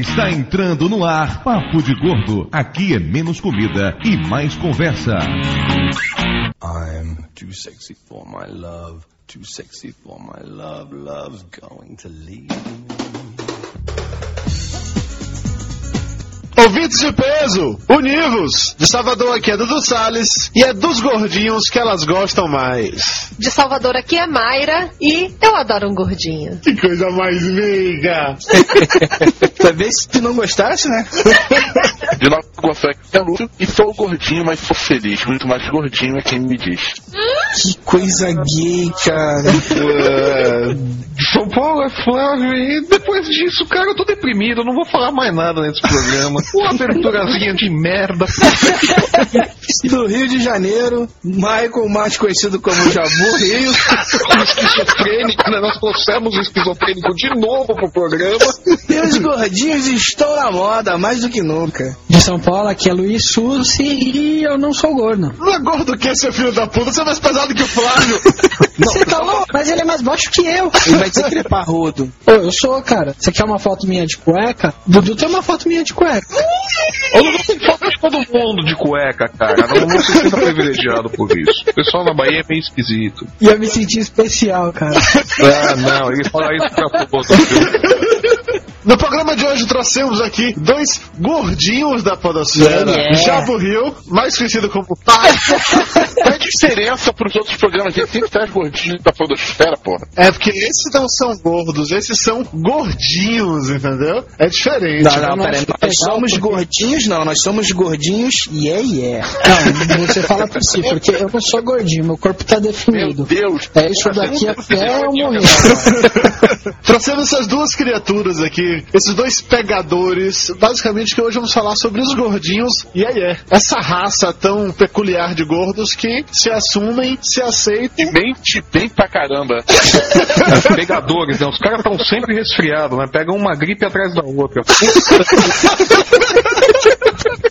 Está entrando no ar Papo de Gordo. Aqui é menos comida e mais conversa. I'm too sexy for my love, too sexy for my love, love's going to leave me. De peso, univos! De Salvador aqui é Dudu Salles e é dos gordinhos que elas gostam mais. De Salvador aqui é Mayra e eu adoro um gordinho. Que coisa mais meiga! Talvez se não gostasse, né? De Nova Iguaçu aqui é Lúcio e sou gordinho, mas sou feliz. Muito mais gordinho é quem me diz. Que coisa gay, cara. São Paulo é Flávio e depois disso, cara, eu tô deprimido, eu não vou falar mais nada nesse programa. aberturazinha de merda. Do Rio de Janeiro, Michael, mais conhecido como Jabu Rio. esquizofrênico, né? Nós trouxemos o esquizofrênico de novo pro programa. E os gordinhos estão na moda, mais do que nunca. De São Paulo, aqui é Luiz Sussi e eu não sou gordo. Não é gordo que seu filho da puta, você é mais pesado que o Flávio. Você tá louco? Mas ele é mais baixo que eu. Ele vai dizer que ele é parrudo. Ô, eu sou, cara. Você quer uma foto minha de cueca? Dudu tem uma foto minha de cueca. Eu não tem foto de todo mundo de cueca, cara. Não, não se sinta privilegiado por isso. O pessoal na Bahia é meio esquisito. E eu me senti especial, cara. Ah, não, ele fala isso pra todo viu? No programa de hoje trouxemos aqui dois gordinhos da podosfera. Yeah. Jabo Rio, mais conhecido como Pai. Qual é a diferença pros outros programas? Ele sempre traz gordinho da podosfera, porra. É porque esses não são gordos, esses são gordinhos, entendeu? É diferente. Não, não, peraí. Nós somos gordinhos, não. Nós somos gordinhos, yeah, yeah. Não, você fala por si, porque eu não sou gordinho, meu corpo tá Meu definido. Deus. É isso daqui até eu morrer. Trouxemos essas duas criaturas aqui, esses dois pegadores, basicamente que hoje vamos falar sobre os gordinhos e aí é essa raça tão peculiar de gordos que se assumem, se aceitam. Mente bem pra caramba. Pegadores, né? Os caras estão sempre resfriados, né? Pegam uma gripe atrás da outra.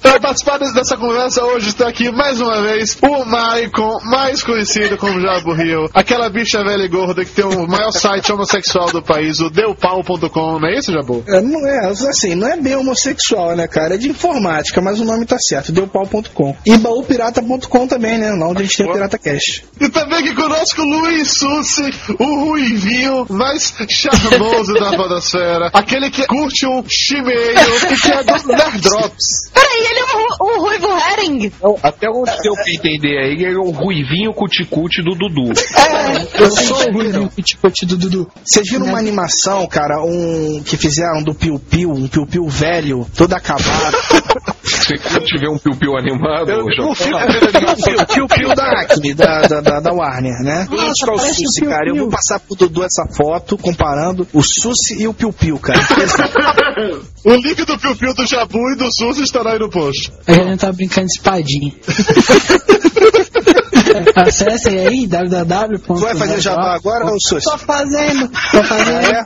Para participar dessa conversa hoje está aqui mais uma vez o Maicon, mais conhecido como Jabo Rio, aquela bicha velha e gorda que tem o maior site homossexual do país, o deupau.com, não é isso, Jabo? É, Não é, assim, não é bem homossexual, né, cara? É de informática, mas o nome tá certo, deupau.com. E baúpirata.com também, né? Lá onde a gente tem o Pirata Cash. E também aqui conosco Luiz Sussi, o ruivinho mais charmoso da podosfera, aquele que curte um chimeio e que é do Nerdrops. Peraí, ele é um, um ruivo herring. Até onde deu pra entender aí, ele é o ruivinho cuticute do Dudu. Eu sou o Rui, o tipo do Dudu. Vocês viram uma animação, cara, um que fizeram do Piu Piu, um Piu Piu velho, todo acabado. Você curte ver um piu-piu animado, João? o Piu Piu Piu da Acme, da, da, da, da Warner, né? É o o Susi, Piu cara. Eu vou passar pro Dudu essa foto comparando o Susi e o Piu Piu, cara. O link do Piu Piu do Jabu e do Sussi estará aí no post. A gente tá brincando de espadinha. Acessem aí www. Tu vai fazer jabá agora ou Susi? Tô fazendo. Tô fazendo.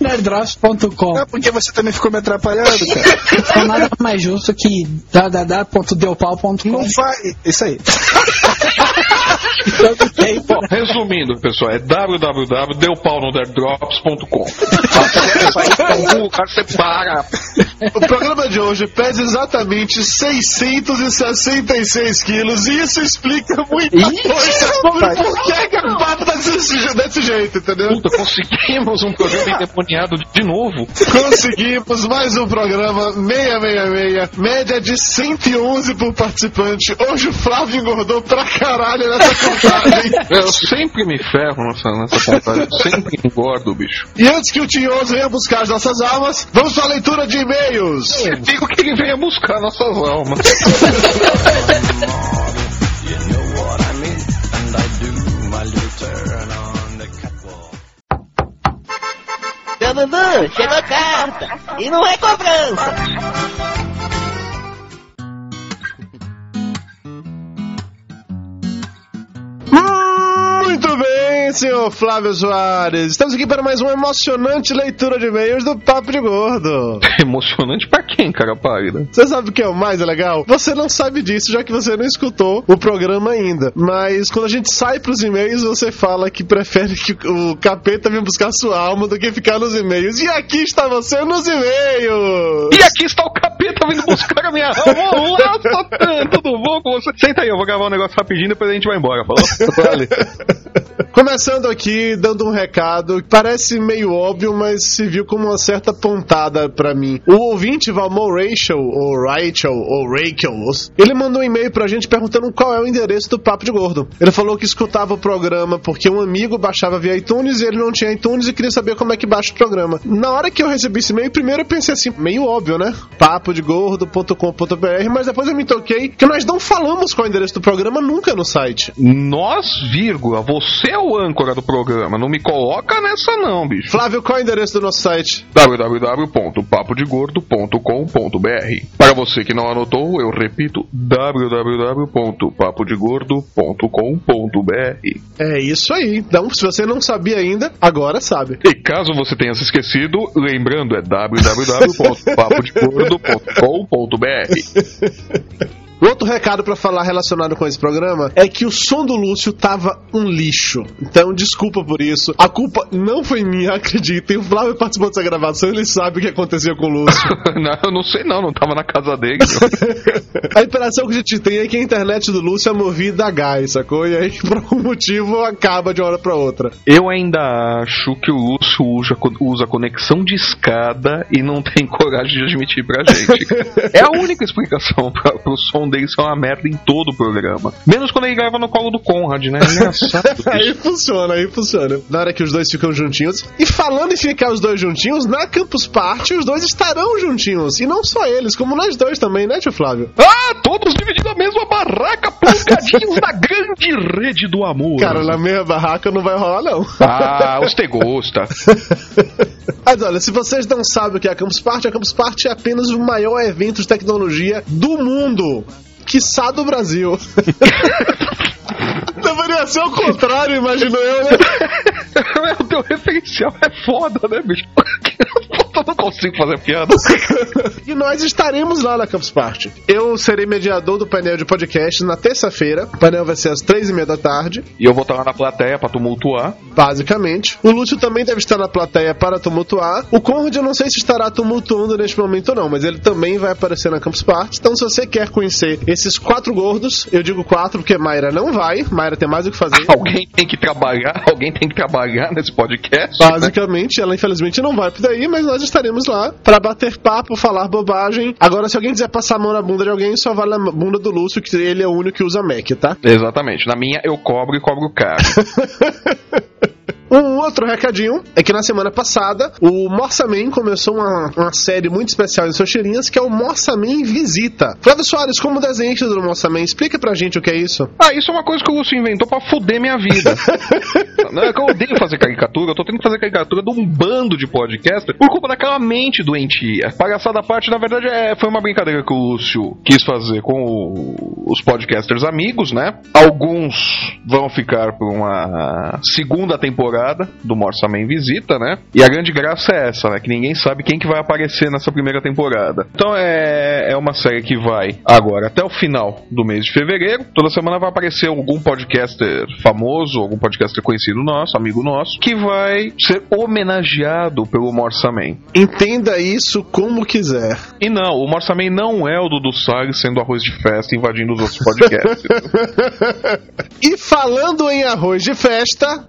Nerddrops.com. É porque você também ficou me atrapalhando, cara. É nada mais justo que www.deupau.com. Não vai. Isso aí. Bom, resumindo, pessoal, é então, cara você para. O programa de hoje pesa exatamente 666 quilos e isso explica muita coisa sobre por que, que o papo tá desse, desse jeito, entendeu? Puta, conseguimos um programa endemoniado de novo. Conseguimos mais um programa 666, média de 111 por participante. Hoje o Flávio engordou pra caralho nessa contagem. Eu sempre me ferro nessa, nessa contagem, eu sempre engordo, bicho. E antes que o Tinhoso venha buscar as nossas almas, vamos para a leitura de e-mails. Eu digo que ele venha buscar nossas almas. Dudu, chegou carta. E não é cobrança. Bem, senhor Flávio Soares. Estamos aqui para mais uma emocionante leitura de e-mails do Papo de Gordo. Emocionante pra quem, cara pálida? Você sabe o que é o mais legal? Você não sabe disso, já que você não escutou o programa ainda. Mas quando a gente sai pros e-mails, você fala que prefere que o capeta venha buscar sua alma do que ficar nos e-mails. E aqui está você nos e-mails! E aqui está o capeta vindo buscar minha alma. Olá, Satã, tudo bom com você? Senta aí, eu vou gravar um negócio rapidinho, depois a gente vai embora, falou? Vale. Começando aqui, dando um recado, parece meio óbvio, mas se viu como uma certa pontada pra mim. O ouvinte Valmor Rachel, ou Rachel, ou Rachel, ele mandou um e-mail pra gente perguntando qual é o endereço do Papo de Gordo. Ele falou que escutava o programa porque um amigo baixava via iTunes e ele não tinha iTunes e queria saber como é que baixa o programa. Na hora que eu recebi esse e-mail, primeiro eu pensei assim, meio óbvio, né? papodegordo.com.br, mas depois eu me toquei que nós não falamos qual é o endereço do programa nunca no site. Nós, vírgula, você é o âncora do programa, não me coloca nessa não, bicho. Flávio, qual é o endereço do nosso site? www.papodegordo.com.br Para você que não anotou, eu repito, www.papodegordo.com.br É isso aí. Então, se você não sabia ainda, agora sabe. E caso você tenha se esquecido, lembrando, é www.papodegordo.com.br é. Outro recado pra falar relacionado com esse programa é que o som do Lúcio tava um lixo. Então, desculpa por isso. A culpa não foi minha, acreditem. O Flávio participou dessa gravação, ele sabe o que aconteceu com o Lúcio. não, eu não sei não, não tava na casa dele. a impressão que a gente tem é que a internet do Lúcio é movida a gás, sacou? E aí, por algum motivo, acaba de uma hora pra outra. Eu ainda acho que o Lúcio usa, usa conexão de escada e não tem coragem de admitir pra gente. é a única explicação pra, pro som dele ser uma merda em todo o programa. Menos quando ele grava no colo do Conrad, né? Engraçado. aí funciona, aí funciona. Na hora que os dois ficam juntinhos. E falando em ficar os dois juntinhos, na Campus Party os dois estarão juntinhos. E não só eles, como nós dois também, né, tio Flávio? Ah, todos dividindo a mesma barraca, plugadinhos na grande rede do amor. Cara, na minha barraca não vai rolar, não. Ah, você gosta. Mas olha, se vocês não sabem o que é a Campus Party, a Campus Party é apenas o maior evento de tecnologia do mundo quiçá do Brasil. Deveria ser o contrário, imagino eu, né? o teu referencial é foda, né, bicho? Eu não consigo fazer piada. e nós estaremos lá na Campus Party. Eu serei mediador do painel de podcast na terça-feira. O painel vai ser às três e meia da tarde. E eu vou estar lá na plateia para tumultuar. Basicamente. O Lúcio também deve estar na plateia para tumultuar. O Conrad eu não sei se estará tumultuando neste momento ou não, mas ele também vai aparecer na Campus Party. Então se você quer conhecer esses quatro gordos, eu digo quatro porque Mayra não vai. Mayra tem mais o que fazer. Alguém tem que trabalhar, alguém tem que trabalhar nesse podcast. Basicamente, né? ela infelizmente não vai por daí, mas nós estaremos lá para bater papo, falar bobagem. Agora, se alguém quiser passar a mão na bunda de alguém, só vale a bunda do Lúcio, que ele é o único que usa Mac, tá? Exatamente. Na minha eu cobro e cobro caro. Um outro recadinho é que na semana passada o Morsaman começou uma, uma série muito especial em suas tirinhas que é o Morsaman Visita. Flávio Soares, como desenhista do Morsaman, explica pra gente o que é isso. Ah, isso é uma coisa que o Lúcio inventou pra fuder minha vida. Não é que eu odeio fazer caricatura, eu tô tendo que fazer caricatura de um bando de podcaster por culpa daquela mente doentia. Palhaçada à parte, na verdade, é, foi uma brincadeira que o Lúcio quis fazer com o, os podcasters amigos, né? Alguns vão ficar por uma segunda temporada do Morsaman Visita, né? E a grande graça é essa, né? Que ninguém sabe quem que vai aparecer nessa primeira temporada. Então é, é uma série que vai agora até o final do mês de fevereiro. Toda semana vai aparecer algum podcaster famoso, algum podcaster conhecido nosso, amigo nosso, que vai ser homenageado pelo Morsaman. Entenda isso como quiser. E não, o Morsaman não é o Dudu Salles sendo arroz de festa invadindo os outros podcasts. e falando em arroz de festa,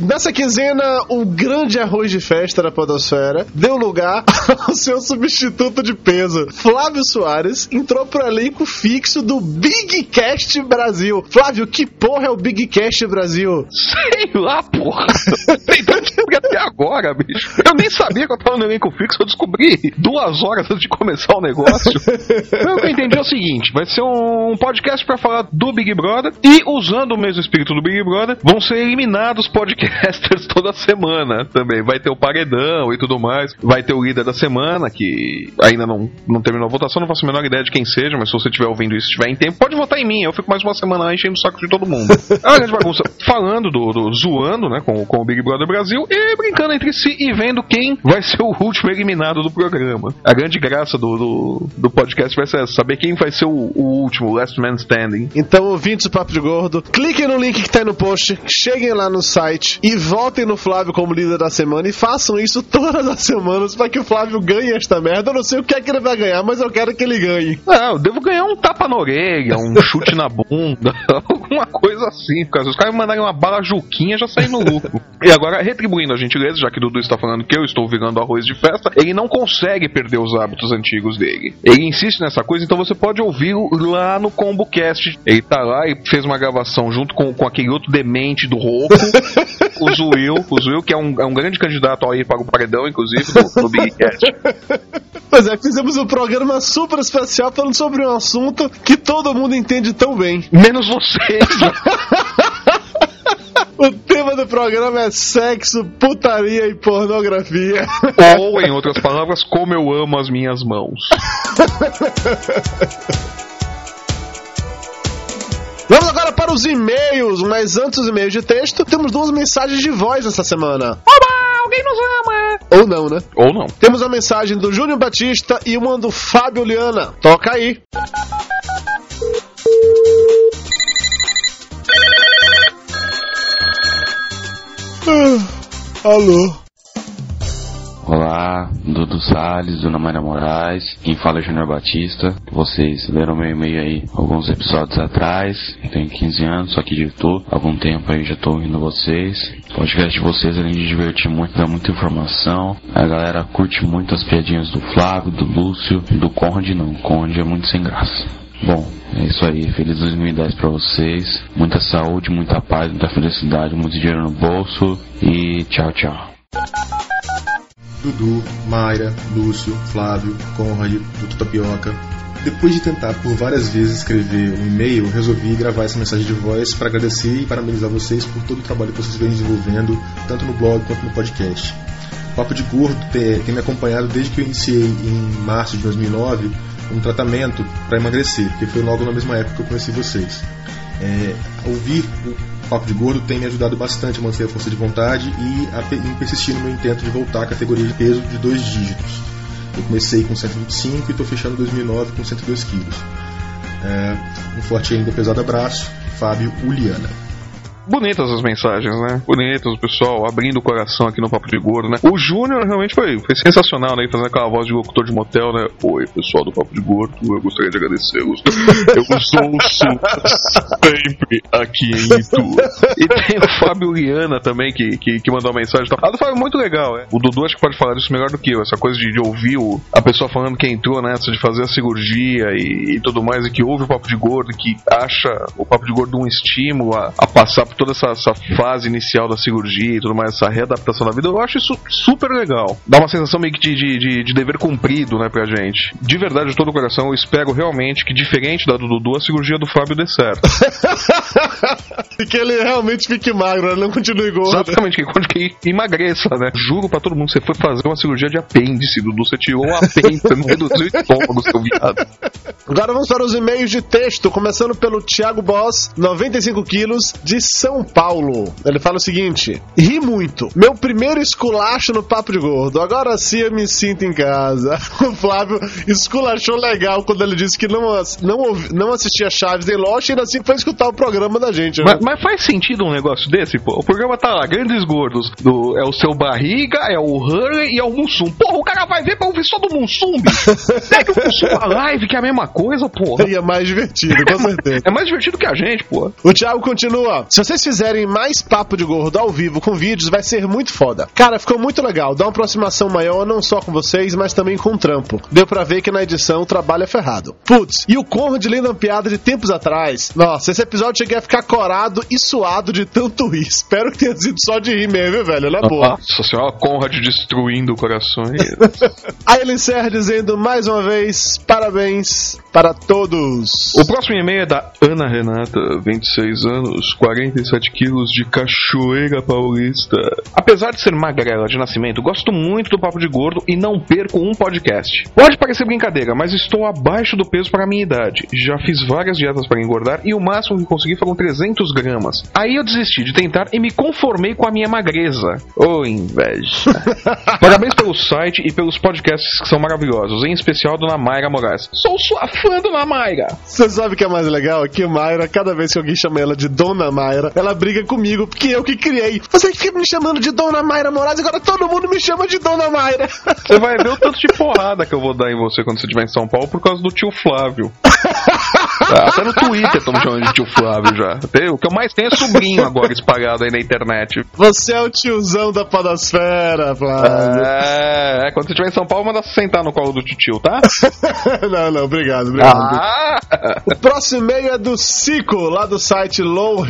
Nessa quinzena, o grande arroz de festa da Podosfera deu lugar ao seu substituto de peso. Flávio Soares entrou pro elenco fixo do Big Cast Brasil. Flávio, que porra é o Big Cast Brasil? Sei lá, porra. Descobrir até agora, bicho. Eu nem sabia que eu tava no elenco fixo, eu descobri duas horas antes de começar o negócio. o que eu entendi é o seguinte: vai ser um podcast para falar do Big Brother e, usando o mesmo espírito do Big Brother, vão ser eliminados podcasts podcasters toda semana também. Vai ter o paredão e tudo mais. Vai ter o líder da semana, que ainda não, não terminou a votação, não faço a menor ideia de quem seja, mas se você estiver ouvindo isso, estiver em tempo, pode votar em mim. Eu fico mais uma semana lá enchendo o saco de todo mundo. Uma grande bagunça. Falando do, do zoando, né, com, com o Big Brother Brasil e brincando entre si e vendo quem vai ser o último eliminado do programa. A grande graça do, do, do podcast vai ser essa, saber quem vai ser o, o último, o last man standing. Então, ouvintes do Papo de Gordo, cliquem no link que tá aí no post, cheguem lá no site e votem no Flávio como líder da semana e façam isso todas as semanas para que o Flávio ganhe esta merda. Eu não sei o que é que ele vai ganhar, mas eu quero que ele ganhe. Ah, eu devo ganhar um tapa na orelha, um chute na bunda, alguma coisa assim. Porque se os caras me mandarem uma bala juquinha, já saí no lucro. E agora, retribuindo a gentileza, já que Dudu está falando que eu estou virando arroz de festa, ele não consegue perder os hábitos antigos dele. Ele insiste nessa coisa, então você pode ouvi-lo lá no ComboCast. Ele tá lá e fez uma gravação junto com, com aquele outro demente do Roco, o Zuil, o Zuil, que é um, é um grande candidato aí para o paredão, inclusive, no, no Big Cast. Pois é, fizemos um programa super especial falando sobre um assunto que todo mundo entende tão bem. Menos vocês. O tema do programa é sexo, putaria e pornografia. Ou, em outras palavras, como eu amo as minhas mãos. Vamos agora para os e-mails, mas antes dos e-mails de texto, temos duas mensagens de voz essa semana. Oba, alguém nos ama! Ou não, né? Ou não. Temos a mensagem do Júnior Batista e uma do Fábio Liana. Toca aí. Ah, alô. Olá, Dudu Salles, Dona Maria Moraes, quem fala é Júnior Batista. Vocês leram meu e-mail aí alguns episódios atrás, tenho 15 anos, só que há algum tempo aí já tô ouvindo vocês. O podcast de vocês, além de divertir muito, dá muita informação. A galera curte muito as piadinhas do Flávio, do Lúcio, do Conde não, Conde é muito sem graça. Bom, é isso aí. Feliz 2010 pra vocês. Muita saúde, muita paz, muita felicidade, muito dinheiro no bolso e tchau, tchau. Dudu, Mayra, Lúcio, Flávio, Conrad, Dudu Tapioca. Depois de tentar por várias vezes escrever um e-mail, resolvi gravar essa mensagem de voz para agradecer e parabenizar vocês por todo o trabalho que vocês vêm desenvolvendo, tanto no blog quanto no podcast. O Papo de Gordo tem, tem me acompanhado desde que eu iniciei em março de 2009 um tratamento para emagrecer, porque foi logo na mesma época que eu conheci vocês. É, ouvir o Papo de Gordo tem me ajudado bastante a manter a força de vontade e a em persistir no meu intento de voltar à categoria de peso de dois dígitos. Eu comecei com 125 e estou fechando 2009 com 102 quilos. É, um forte ainda pesado abraço, Fábio Uliana. Bonitas as mensagens, né? Bonitas, o pessoal abrindo o coração aqui no Papo de Gordo, né? O Júnior realmente foi, foi sensacional, né? Fazendo aquela voz de locutor de motel, né? Oi, pessoal do Papo de Gordo, eu gostaria de agradecê-los. Eu ouço sempre aqui em Itu. E tem o Fábio Liana também, que, que, que mandou uma mensagem. tal. Ah, foi muito legal, é. O Dudu acho que pode falar disso melhor do que eu. Essa coisa de, de ouvir o- a pessoa falando que entrou nessa de fazer a cirurgia e, e tudo mais, e que ouve o Papo de Gordo, que acha o Papo de Gordo um estímulo a, a passar por toda essa, essa fase inicial da cirurgia e tudo mais, essa readaptação da vida. Eu acho isso super legal. Dá uma sensação meio que de, de, de, de dever cumprido, né, pra gente. De verdade, de todo o coração, eu espero realmente que, diferente da do Dudu, a cirurgia do Fábio dê certo. E que ele realmente fique magro, ele não continue gordo. Exatamente, que quando que emagreça, né? Juro pra todo mundo, você foi fazer uma cirurgia de apêndice, Dudu. Você tirou um apêndice, não reduziu o estômago, seu viado. Agora vamos para os e-mails de texto, começando pelo Thiago Boss, 95 quilos, de São Paulo. Ele fala o seguinte: Ri muito. Meu primeiro esculacho no Papo de Gordo. Agora sim eu me sinto em casa. O Flávio esculachou legal quando ele disse que não, não, não assistia Chaves em Lost e ainda assim foi escutar o programa da gente. né? Mas, mas faz sentido um negócio desse, pô? O programa tá lá, grandes gordos. Do, é o seu Barriga, é o Hurley e é o Mussum. Porra, o cara vai ver pra ouvir só do Mussum, bicho. Pega o Mussum na live, que é a mesma coisa, porra. E é mais divertido, com certeza. É mais divertido que a gente, pô. O Thiago continua. Se vocês fizerem mais papo de gordo ao vivo com vídeos, vai ser muito foda. Cara, ficou muito legal. Dá uma aproximação maior, não só com vocês, mas também com o trampo. Deu pra ver que na edição o trabalho é ferrado. Putz, e o Conrad lendo uma piada de tempos atrás. Nossa, esse episódio cheguei a ficar corado e suado de tanto rir. Espero que tenha sido só de rir mesmo, velho? Na boa. Nossa senhora, Conrad destruindo corações. Aí ele encerra dizendo mais uma vez: parabéns para todos. O próximo e-mail é da Ana Renata, 26 anos, 40 87 quilos de cachoeira paulista. Apesar de ser magrela de nascimento, gosto muito do Papo de Gordo e não perco um podcast. Pode parecer brincadeira, mas estou abaixo do peso para a minha idade. Já fiz várias dietas para engordar e o máximo que consegui foram 300 gramas. Aí eu desisti de tentar e me conformei com a minha magreza. Ô inveja. Parabéns pelo site e pelos podcasts que são maravilhosos, em especial Dona Mayra Moraes. Sou sua fã, Dona Mayra! Você sabe o que é mais legal? Que Mayra, cada vez que alguém chama ela de Dona Mayra, ela briga comigo, porque eu que criei. Você fica me chamando de Dona Mayra Moraes, agora todo mundo me chama de Dona Mayra. Você vai ver o tanto de porrada que eu vou dar em você quando você estiver em São Paulo por causa do tio Flávio. Até no Twitter estão me chamando de tio Flávio já. O que eu mais tenho é sobrinho agora espalhado aí na internet. Você é o tiozão da podosfera, Flávio. É, é, quando você estiver em São Paulo, manda se sentar no colo do tio, tá? não, não, obrigado, obrigado. Ah! O próximo e-mail é do Cico, lá do site Low.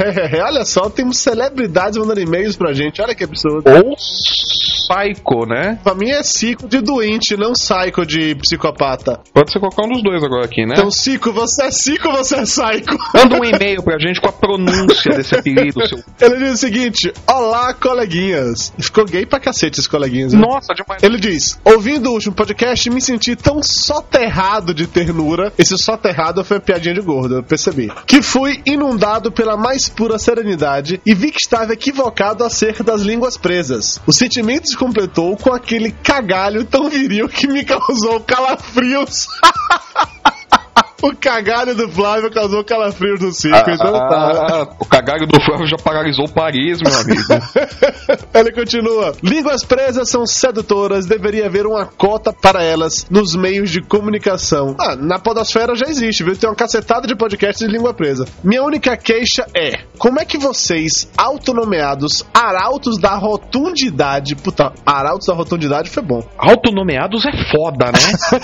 Olha só, temos celebridades mandando e-mails pra gente. Olha que absurdo. Ou Psycho, né? Pra mim é Cico de doente, não Psycho de psicopata. Pode ser qualquer um dos dois agora aqui, né? Então, Cico, você é Cico ou você é Psycho? Manda um e-mail pra gente com a pronúncia desse apelido, seu. Ele diz o seguinte: Olá, coleguinhas. Ficou gay pra cacete esses coleguinhas. né? Nossa, demais. Ele diz: Ouvindo o último podcast, me senti tão soterrado de ternura. Esse soterrado foi piadinha de gordo, eu percebi. Que fui inundado pela mais pura serenidade e vi que estava equivocado acerca das línguas presas. O sentimento se completou com aquele cagalho tão viril que me causou calafrios. O cagalho do Flávio causou calafrios no circo, então tá. Ah, o cagalho do Flávio já paralisou Paris, meu amigo. Ele continua. Línguas presas são sedutoras, deveria haver uma cota para elas nos meios de comunicação. Ah, na podosfera já existe, viu? Tem uma cacetada de podcasts de língua presa. Minha única queixa é, como é que vocês, autonomeados arautos da rotundidade... Puta, arautos da rotundidade foi bom. Autonomeados é foda, né?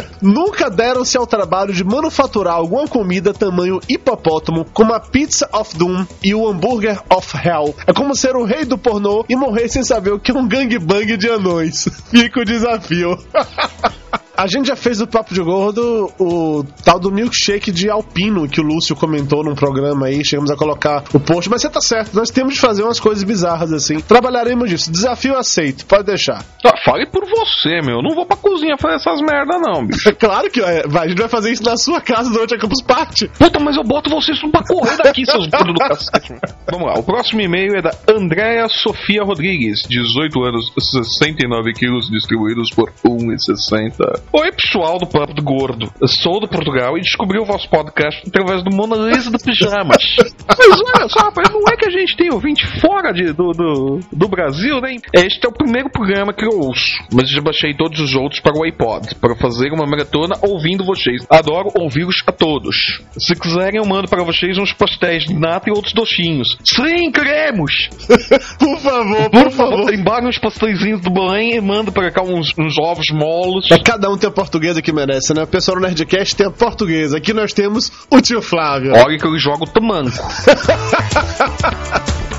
Nunca deram-se ao trabalho de manufaturar alguma comida tamanho hipopótamo, como a Pizza of Doom e o Hambúrguer of Hell. É como ser o rei do pornô e morrer sem saber o que é um gangbang de anões. Fica o desafio. A gente já fez o Papo de Gordo o tal do milkshake de alpino que o Lúcio comentou num programa aí. Chegamos a colocar o post, mas você tá certo, nós temos de fazer umas coisas bizarras assim. Trabalharemos disso. Desafio aceito, pode deixar. Fale por você, meu. Não vou pra cozinha fazer essas merda, não, bicho. Claro que é, vai, a gente vai fazer isso na sua casa durante a Campus Party. Puta, mas eu boto vocês pra correr daqui, seus gordos do cacete. Vamos lá, o próximo e-mail é da Andréa Sofia Rodrigues, 18 anos, 69 quilos, distribuídos por 1,60. Oi, pessoal do Papo do Gordo. Eu sou do Portugal e descobri o vosso podcast através do Mona Lisa do Pijamas. Mas olha só, rapaz, não é que a gente tem ouvinte fora de, do, do, do Brasil, né? Este é o primeiro programa que eu mas já baixei todos os outros para o iPod, para fazer uma maratona ouvindo vocês. Adoro ouvi-los a todos. Se quiserem, eu mando para vocês uns pastéis de nata e outros docinhos. Sim, queremos! Por favor, Por favor, embarque uns pastéisinhos do Belém e manda para cá uns, uns ovos moles. Mas cada um tem a portuguesa que merece, né? O pessoal do Nerdcast tem a portuguesa. Aqui nós temos o tio Flávio. Olha que eu jogo tamanco.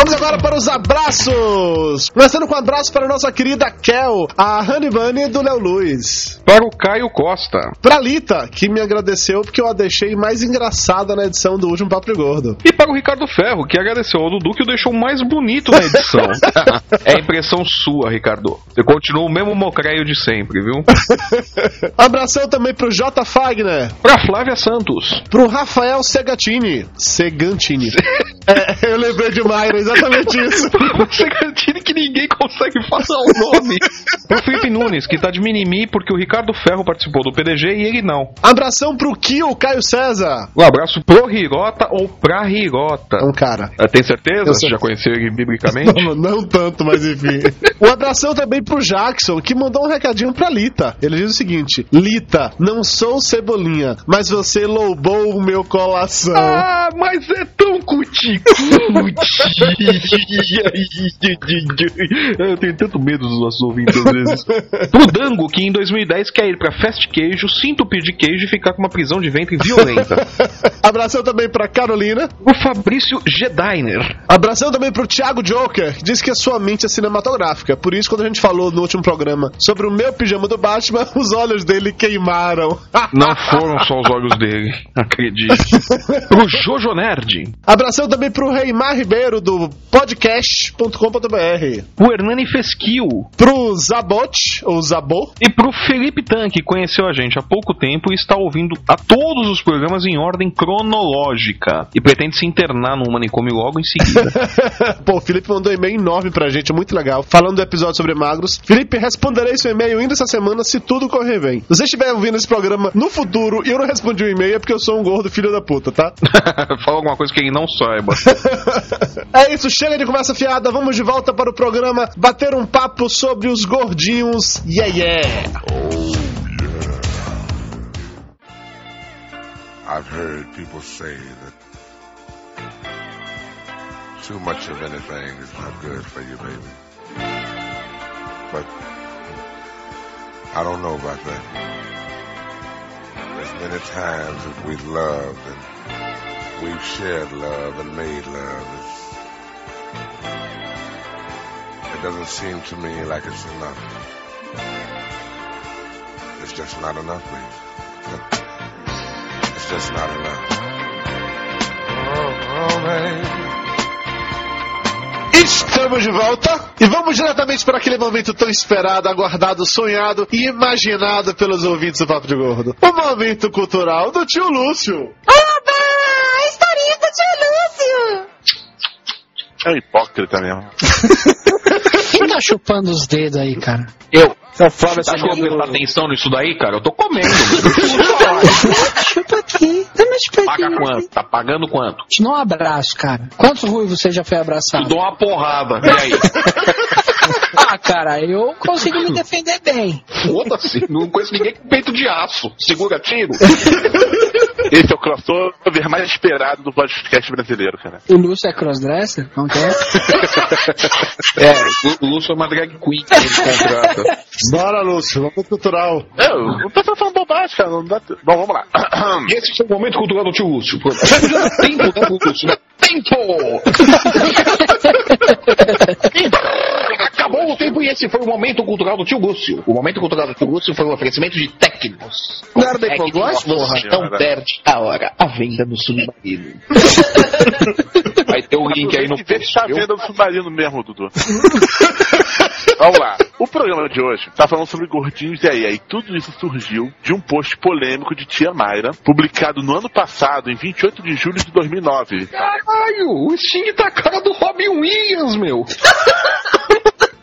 Vamos agora para os abraços! Começando com um abraço para a nossa querida Kel, a Honey Bunny do Léo Luz. Para o Caio Costa. Pra Lita, que me agradeceu porque eu a deixei mais engraçada na edição do último Papo Gordo. E para o Ricardo Ferro, que agradeceu ao Dudu que o deixou mais bonito na edição. é impressão sua, Ricardo. Você continua o mesmo mocreio de sempre, viu? Abração também pro J. Fagner. Pra Flávia Santos. Pro Rafael Segatini. Segantini. é, eu lembrei de Mayra, exatamente isso. Segantini que ninguém consegue falar o nome. Pro Felipe Nunes, que tá de mimimi porque o Ricardo Ferro participou do PDG e ele não. Abração pro Kio Caio César. Um abraço pro Hirota ou pra Hirota. É um cara. Ah, Tem certeza? Você já conheceu ele biblicamente? Não, não tanto, mas enfim. Um abração também pro Jackson, que mandou um recadinho pra Lita. Ele diz o seguinte: Lita, não sou cebolinha, mas você loubou o meu coração. Ah, mas é tão cuti Eu tenho tanto medo dos nossos ouvintes às vezes. Pro Dango, que em 2010 quer ir pra Fast Queijo, sinto pedir queijo e ficar com uma prisão de ventre violenta. Abração também pra Carolina. O Fabrício Gediner. Abração também pro Thiago Joker, que diz que a sua mente é cinematográfica. É por isso, quando a gente falou no último programa sobre o meu pijama do Batman, os olhos dele queimaram. Não foram só os olhos dele, acredite. Pro Jojo Nerd. Abração também pro Reimar Ribeiro, do podcast.com.br. O Hernani Fesquil. Pro Zabot, ou Zabô. E pro Felipe Tan, que conheceu a gente há pouco tempo e está ouvindo a todos os programas em ordem cronológica. E pretende se internar no manicômio logo em seguida. Pô, o Felipe mandou um e-mail enorme pra gente, muito legal, falando do episódio sobre magros. Felipe, responderei seu e-mail ainda essa semana se tudo correr bem. Se você estiver ouvindo esse programa no futuro e eu não respondi o e-mail, é porque eu sou um gordo filho da puta, tá? Fala alguma coisa que ele não saiba. é isso, chega de conversa fiada, vamos de volta para o programa bater um papo sobre os gordinhos. Yeah, yeah! I've heard people say that too much of anything is not good for you, baby. But I don't know about that. There's many times that we've loved and we've shared love and made love. It doesn't seem to me like it's enough. It's just not enough, baby. It's just not enough. Oh, oh, baby. Estamos de volta e vamos diretamente para aquele momento tão esperado, aguardado, sonhado e imaginado pelos ouvintes do Papo de Gordo. O momento cultural do tio Lúcio. Oba! A historinha do tio Lúcio! É um hipócrita mesmo. Quem tá chupando os dedos aí, cara? Eu. Então, Flávio, Tá prestando do- atenção nisso daí, cara? Eu tô comendo. Chupa aqui. Dá uma chupadinha. Paga quanto? Tá pagando quanto? Te dou um abraço, cara. Quantos ruivos você já foi Tu abraçado? dou uma porrada. E aí? Ah, cara, eu consigo me defender bem. Foda-se. Não conheço ninguém com peito de aço. Segura tiro. Esse é o crossover mais esperado do podcast brasileiro, cara. O Lúcio é crossdresser? Como que é? É, o Lúcio é uma drag queen que ele contrata. Bora, Lúcio, momento cultural. Eu não tô falando bobagem, cara. Não dá... Bom, vamos lá. E esse é o momento cultural do tio Lúcio. Pô, Podia dar tempo, né, Lúcio, Tempo! Acabou o tempo e esse foi o momento cultural do tio Lúcio. O momento cultural do tio Lúcio foi um oferecimento de técnicos. Não era porra? Você não perde a hora. A venda no submarino. Vai ter o link aí no tá post. viu? vendo o submarino mesmo, Dudu. Vamos lá. O programa de hoje tá falando sobre gordinhos e aí. Aí tudo isso surgiu de um post polêmico de Tia Mayra, publicado no ano passado, em 28 de julho de 2009. Caralho, o Sting tá a cara do Robin Williams, meu.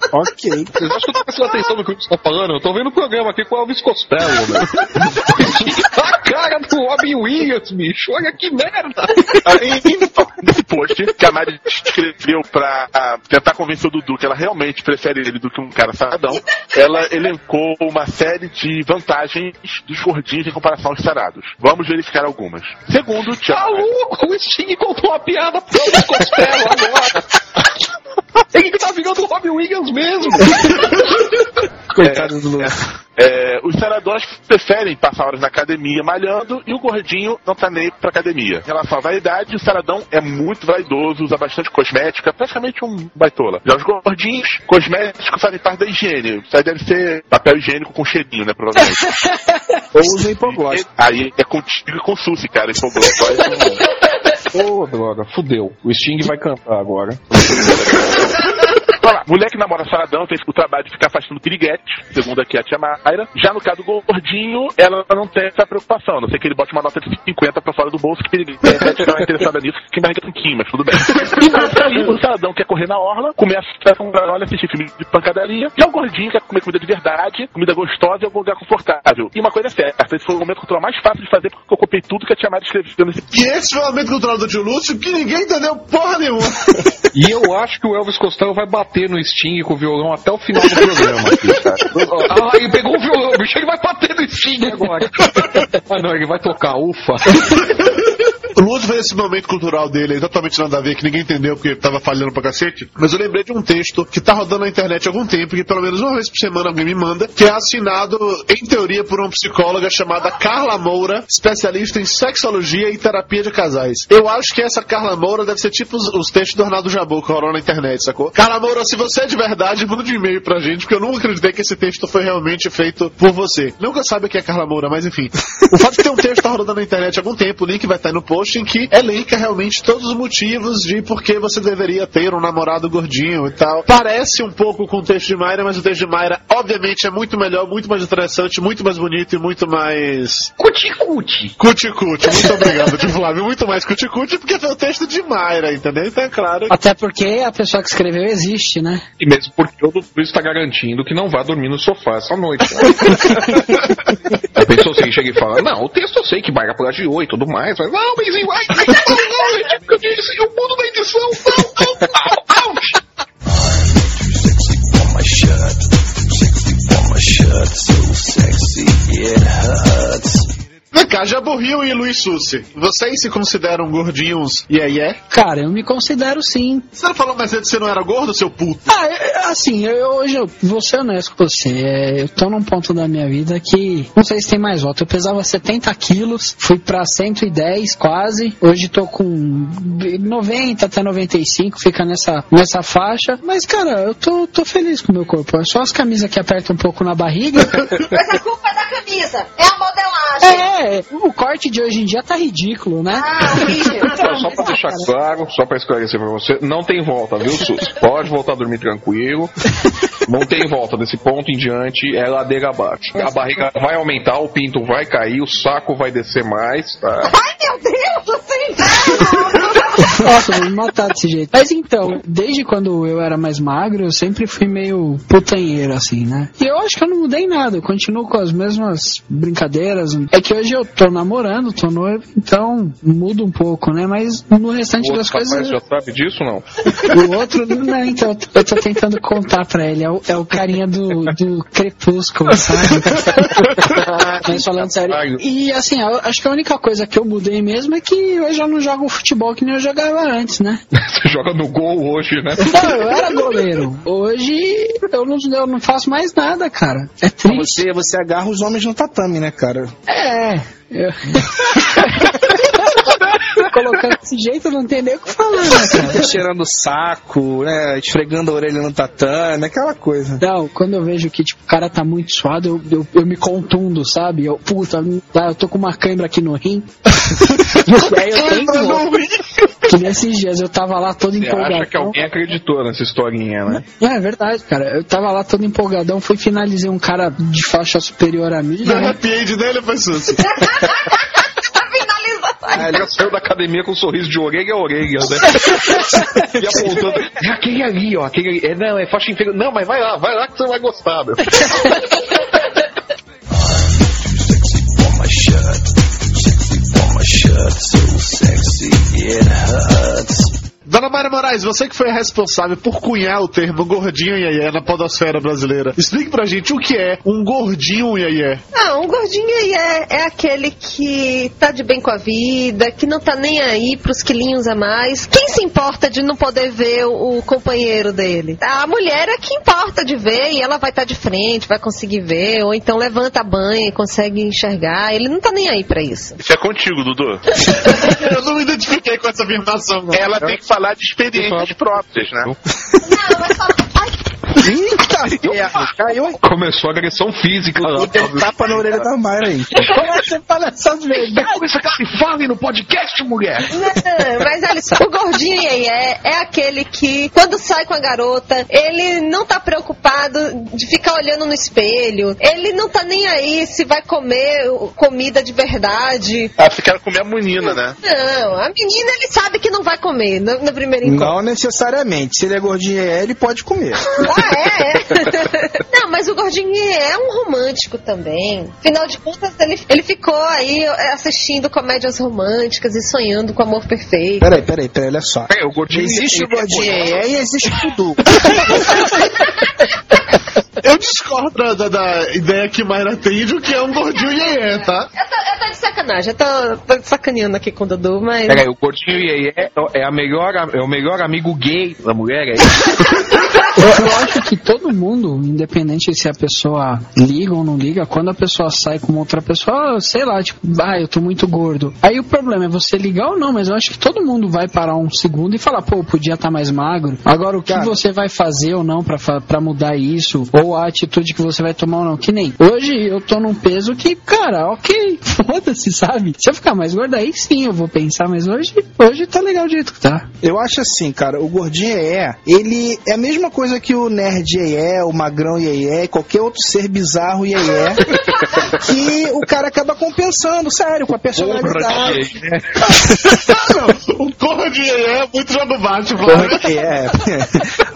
Ok. Vocês acham que eu tô prestando atenção no que você tá falando? Eu tô vendo o programa aqui com o Elvis Costello, meu. A cara do Robin Williams, bicho. Olha que merda. Aí, então, nesse post que a Mari escreveu pra ah, tentar convencer o Dudu que ela realmente prefere ele do que um cara saradão, ela elencou uma série de vantagens dos gordinhos em comparação aos sarados. Vamos verificar algumas. Segundo, Tá Mayra- louco, o Sting contou uma piada pro Costello agora. Ele que tá virando o Robin Williams mesmo. Coitado do Lúcio. É, os saradões preferem passar horas na academia malhando e o gordinho não tá nem pra academia. Em relação à vaidade, o saradão é muito vaidoso, usa bastante cosmética, é praticamente um baitola. Já os gordinhos, cosméticos fazem parte da higiene. Isso aí deve ser papel higiênico com cheirinho, né, provavelmente. Ou usa hipoglós. aí é contigo e com Susi, cara, hipoglós. Ô, droga, fudeu. O Sting vai cantar agora. Olha lá, mulher que namora saradão tem o trabalho de ficar afastando piriguete, segundo aqui a tia Mayra. Já no caso do gordinho, ela não tem essa preocupação. A não sei que ele bote uma nota de 50 pra fora do bolso, que piriguete não é interessada nisso, que barriga tanquinho, mas tudo bem. E aí, o saradão quer correr na orla, começa a um olha, assistir filme de pancadaria. Já o gordinho quer comer comida de verdade, comida gostosa e algum lugar confortável. E uma coisa é certa, esse foi o momento cultural mais fácil de fazer, porque eu copiei tudo que a tia Mayra escreveu nesse E esse foi o momento cultural do tio Lúcio que ninguém entendeu porra nenhuma. E eu acho que o Elvis Costello vai bater no Sting com o violão até o final do programa. Ah, ele pegou o violão, bicho, ele vai bater no Sting agora. Ah, não, ele vai tocar, ufa. O Lúcio fez esse momento cultural dele aí, totalmente nada a ver, que ninguém entendeu porque tava falhando pra cacete. Mas eu lembrei de um texto que tá rodando na internet há algum tempo, que pelo menos uma vez por semana alguém me manda, que é assinado, em teoria, por uma psicóloga chamada Carla Moura, especialista em sexologia e terapia de casais. Eu acho que essa Carla Moura deve ser tipo os, os textos do Arnaldo Jabor. boca rolando na internet, sacou? Carla Moura, se você é de verdade, manda um e-mail pra gente, porque eu nunca acreditei que esse texto foi realmente feito por você. Nunca sabe o que é Carla Moura, mas enfim. O fato de ter um texto tá rodando na internet há algum tempo, o link vai estar aí no post, em que elenca realmente todos os motivos de por que você deveria ter um namorado gordinho e tal. Parece um pouco com o texto de Mayra, mas o texto de Mayra, obviamente, é muito melhor, muito mais interessante, muito mais bonito e muito mais. Cuti-cuti. Cuti-cuti. Muito obrigado, de Flávio. Muito mais cuti-cuti, porque foi o texto de Mayra, entendeu? Então é claro. Até porque a pessoa que escreveu existe, né? E mesmo porque o Luiz está garantindo que não vai dormir no sofá essa noite. Né? a pessoa assim chega e fala: Não, o texto eu sei que vai plagiou e tudo mais, mas não, mas vai, vai, não, não, é eu disse, o mundo da edição, não, não, não, ouch. for my shirt. Sexy for my shirt. So sexy it hurts. Vem cá, Jaburril e Luiz Sussi, vocês se consideram gordinhos e aí é? Cara, eu me considero sim. Você não falou mais antes que você não era gordo, seu puto? Ah, é- assim, eu, hoje eu vou ser honesto com você. é, eu tô num ponto da minha vida que não sei se tem mais volta. Eu pesava 70 quilos, fui pra 110 quase. Hoje tô com 90 até 95, fica nessa, nessa faixa. Mas, cara, eu tô, tô feliz com o meu corpo. É só as camisas que apertam um pouco na barriga. Mas a culpa é da camisa, é a modelagem. É, o corte de hoje em dia tá ridículo, né? Ah, horrível. Só, só pra deixar claro, só pra esclarecer pra você, não tem volta, viu, Sus? Pode voltar a dormir tranquilo. Não tem volta desse ponto em diante, é ladeira abaixo. A barriga vai aumentar, o pinto vai cair, o saco vai descer mais, tá? Ai, meu Deus do céu! Nossa, vou me matar desse jeito. Mas então, desde quando eu era mais magro, eu sempre fui meio putanheiro, assim, né? E eu acho que eu não mudei nada, eu continuo com as mesmas brincadeiras. É que hoje eu tô namorando, tô noivo, então muda um pouco, né? Mas no restante O das coisas. já sabe disso, não? O outro, não, então, eu tô tentando contar pra ele. É o, é o carinha do, do crepúsculo, sabe? Mas falando sério. E assim, eu acho que a única coisa que eu mudei mesmo é que hoje eu não jogo futebol que nem eu jogava antes, né? Você joga no gol hoje, né? Não, eu era goleiro. Hoje eu não, eu não faço mais nada, cara. É triste. Você, você agarra os homens no tatame, né, cara? É. Eu... Colocando desse jeito, não tem nem o que falar, né, cara? Cheirando o saco, né? Esfregando a orelha no tatame, aquela coisa. Não, quando eu vejo que tipo, o cara tá muito suado, eu, eu, eu me contundo, sabe? Eu, puta, tá, eu tô com uma cãibra aqui no rim. e aí eu tenho. Que nesses dias eu tava lá todo Você empolgadão. acha que alguém acreditou nessa historinha, né? É, é verdade, cara. Eu tava lá todo empolgadão, fui finalizei um cara de faixa superior a mim. Na né? happy end dele foi Sussi. Ah, ele já saiu da academia com um sorriso de orelha a orelha, né? e apontando. É aquele ali, ó. Aquele ali. É, não, é faixa inferior. Não, mas vai lá, vai lá que você vai gostar, meu. For my shirt. Sexy for my shirt. So sexy it hurts. Dona Mayra Moraes, você que foi a responsável por cunhar o termo gordinho iaié na podosfera brasileira, explique pra gente o que é um gordinho iaié. Ah, um gordinho aí é, é aquele que tá de bem com a vida, que não tá nem aí pros quilinhos a mais. Quem se importa de não poder ver o, companheiro dele? A mulher é que importa de ver e ela vai estar de frente, vai conseguir ver, ou então levanta a banha e consegue enxergar. Ele não tá nem aí pra isso. Isso é contigo, Dudu. Eu não me identifiquei com essa afirmação. não. Ela tem que falar de experiências próprias, né? Eita, é, caiu. Começou a agressão física. Deu tapa na orelha da Mayra aí. Como é que você fala essas verdades? Começa que se fale no podcast, mulher! Não, mas olha só, o gordinho iê é aquele que, quando sai com a garota, ele não tá preocupado de ficar olhando no espelho, ele não tá nem aí se vai comer comida de verdade. Ah, você quer comer a menina, né? Não, a menina ele sabe que não vai comer no, no primeiro encontro. Não necessariamente. Se ele é gordinho, é, ele pode comer. Ah, é, é. Não, mas o gordinho é um romântico também. Afinal de contas, ele, ele ficou aí é, assistindo comédias românticas e sonhando com o amor perfeito. Peraí, peraí, peraí, olha só. É, o gordinho Existe o gordinho é, e existe o Dudu. Eu discordo da, da, da ideia que Mayra tem de o que é um gordinho iê tá? Eu tô, eu tô de sacanagem, eu tô, tô sacaneando aqui com o Dudu, mas. Peraí, o gordinho iê é, é, a melhor, é o melhor amigo gay da mulher, é isso? Eu, eu acho que todo mundo, independente se a pessoa liga ou não liga, quando a pessoa sai com outra pessoa, sei lá, tipo, ah, eu tô muito gordo. Aí o problema é você ligar ou não, mas eu acho que todo mundo vai parar um segundo e falar, pô, podia estar tá mais magro. Agora, o que Cara. você vai fazer ou não para mudar isso? Ou a atitude que você vai tomar ou não? Que nem hoje eu tô num peso que, cara, ok, foda-se, sabe? Se eu ficar mais gordo, aí sim eu vou pensar, mas hoje, hoje tá legal do jeito que tá. Eu acho assim, cara, o gordinho é, ele é a mesma coisa que o nerd é, o magrão é, qualquer outro ser bizarro é, que o cara acaba compensando, sério, com a personalidade. o corno de é muito jogo baixo, é.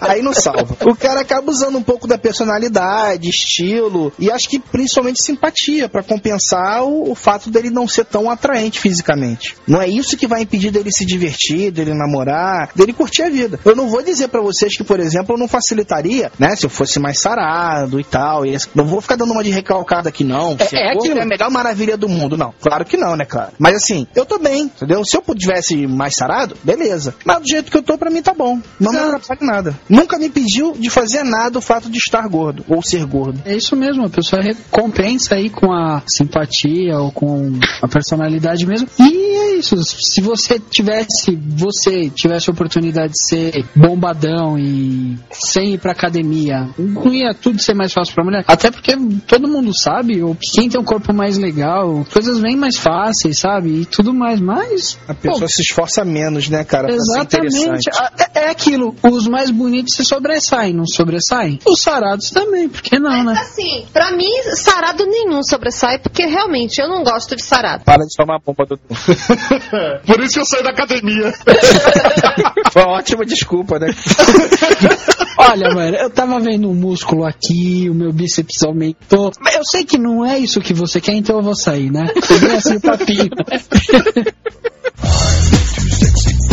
Aí não salva. O cara acaba usando um pouco da personalidade, estilo e acho que principalmente simpatia para compensar o, o fato dele não ser tão atraente fisicamente. Não é isso que vai impedir dele se divertir, dele namorar, dele curtir a vida. Eu não vou dizer para vocês que, por exemplo, eu não facilitaria, né? Se eu fosse mais sarado e tal. E não vou ficar dando uma de recalcada aqui, não. É, é, aquilo. é a melhor maravilha do mundo, não. Claro que não, né, cara? Mas assim, eu tô bem, entendeu? Se eu tivesse mais sarado, beleza. Mas do jeito que eu tô, pra mim tá bom. Não Exato. me atrapalha nada. Nunca me pediu de fazer nada o fato de estar gordo ou ser gordo. É isso mesmo, a pessoa recompensa aí com a simpatia ou com a personalidade mesmo. E é isso. Se você tivesse, você tivesse a oportunidade de ser bombadão e sem ir pra academia. Não ia tudo ser mais fácil pra mulher. Até porque todo mundo sabe, ou quem tem um corpo mais legal, coisas bem mais fáceis, sabe? E tudo mais, mas. A pessoa pô, se esforça menos, né, cara? Exatamente. É, é aquilo. Os mais bonitos se sobressaem, não sobressaem? Os sarados também, por que não, mas, né? Assim, pra mim, sarado nenhum sobressai, porque realmente eu não gosto de sarado. Para de tomar bomba do. por isso que eu saí da academia. Foi uma ótima desculpa, né? Olha, mano, eu tava vendo um músculo aqui, o meu bíceps aumentou. Mas eu sei que não é isso que você quer, então eu vou sair, né? Bem assim o papinho.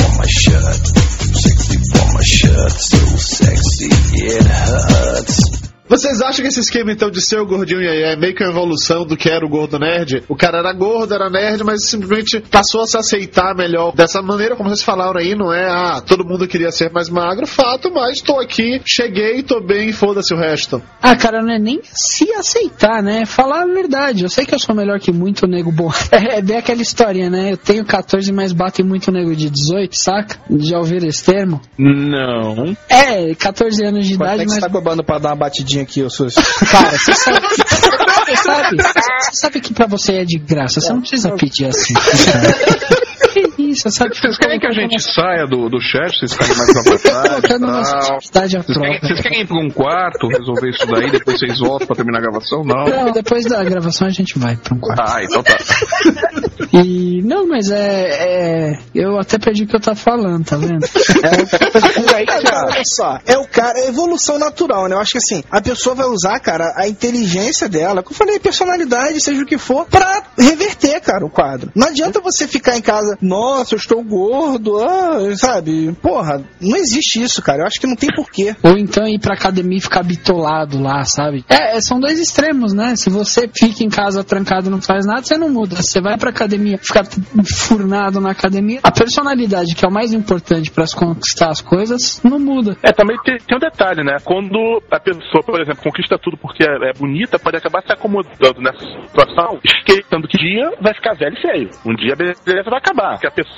on my shirt. Sexy on my shirt. So sexy, it hurts. Vocês acham que esse esquema então de ser o gordinho e é meio que a evolução do que era o gordo nerd? O cara era gordo, era nerd, mas simplesmente passou a se aceitar melhor dessa maneira, como vocês falaram aí, não é? Ah, todo mundo queria ser mais magro, fato, mas tô aqui, cheguei, tô bem, foda-se o resto. Ah, cara, não é nem se aceitar, né? Falar a verdade. Eu sei que eu sou melhor que muito nego bom. É, é bem aquela história, né? Eu tenho 14, mas batem muito nego de 18, saca? Já ouviram esse termo? Não. É, 14 anos de Quanto idade, é que mas. você tá cobrando pra dar uma batidinha aqui, ô Sus? Cara, você sabe. Você sabe, você sabe que pra você é de graça, você não precisa pedir assim. Que isso, sabe? Vocês querem que a gente saia do, do chat? Vocês querem mais à vontade? Vocês querem, vocês querem ir pra um quarto, resolver isso daí, depois vocês voltam pra terminar a gravação? Não. Não, depois da gravação a gente vai pra um quarto. Ah, então tá. E não, mas é, é, Eu até perdi o que eu tava falando, tá vendo? É, cara, olha só, é o cara, é evolução natural, né? Eu acho que assim, a pessoa vai usar, cara, a inteligência dela, como eu falei, personalidade, seja o que for, pra reverter, cara, o quadro. Não adianta você ficar em casa, nossa, eu estou gordo, ah, sabe? Porra, não existe isso, cara. Eu acho que não tem porquê. Ou então ir pra academia e ficar bitolado lá, sabe? É, são dois extremos, né? Se você fica em casa trancado e não faz nada, você não muda. Você vai pra academia, ficar furnado na academia, a personalidade, que é o mais importante para conquistar as coisas, não muda. É, também tem, tem, um detalhe, né? Quando a pessoa, por exemplo, conquista tudo porque é, é bonita, pode acabar se acomodando nessa situação, esquecendo que um dia vai ficar velho e feio. Um dia a beleza vai acabar. Porque a pessoa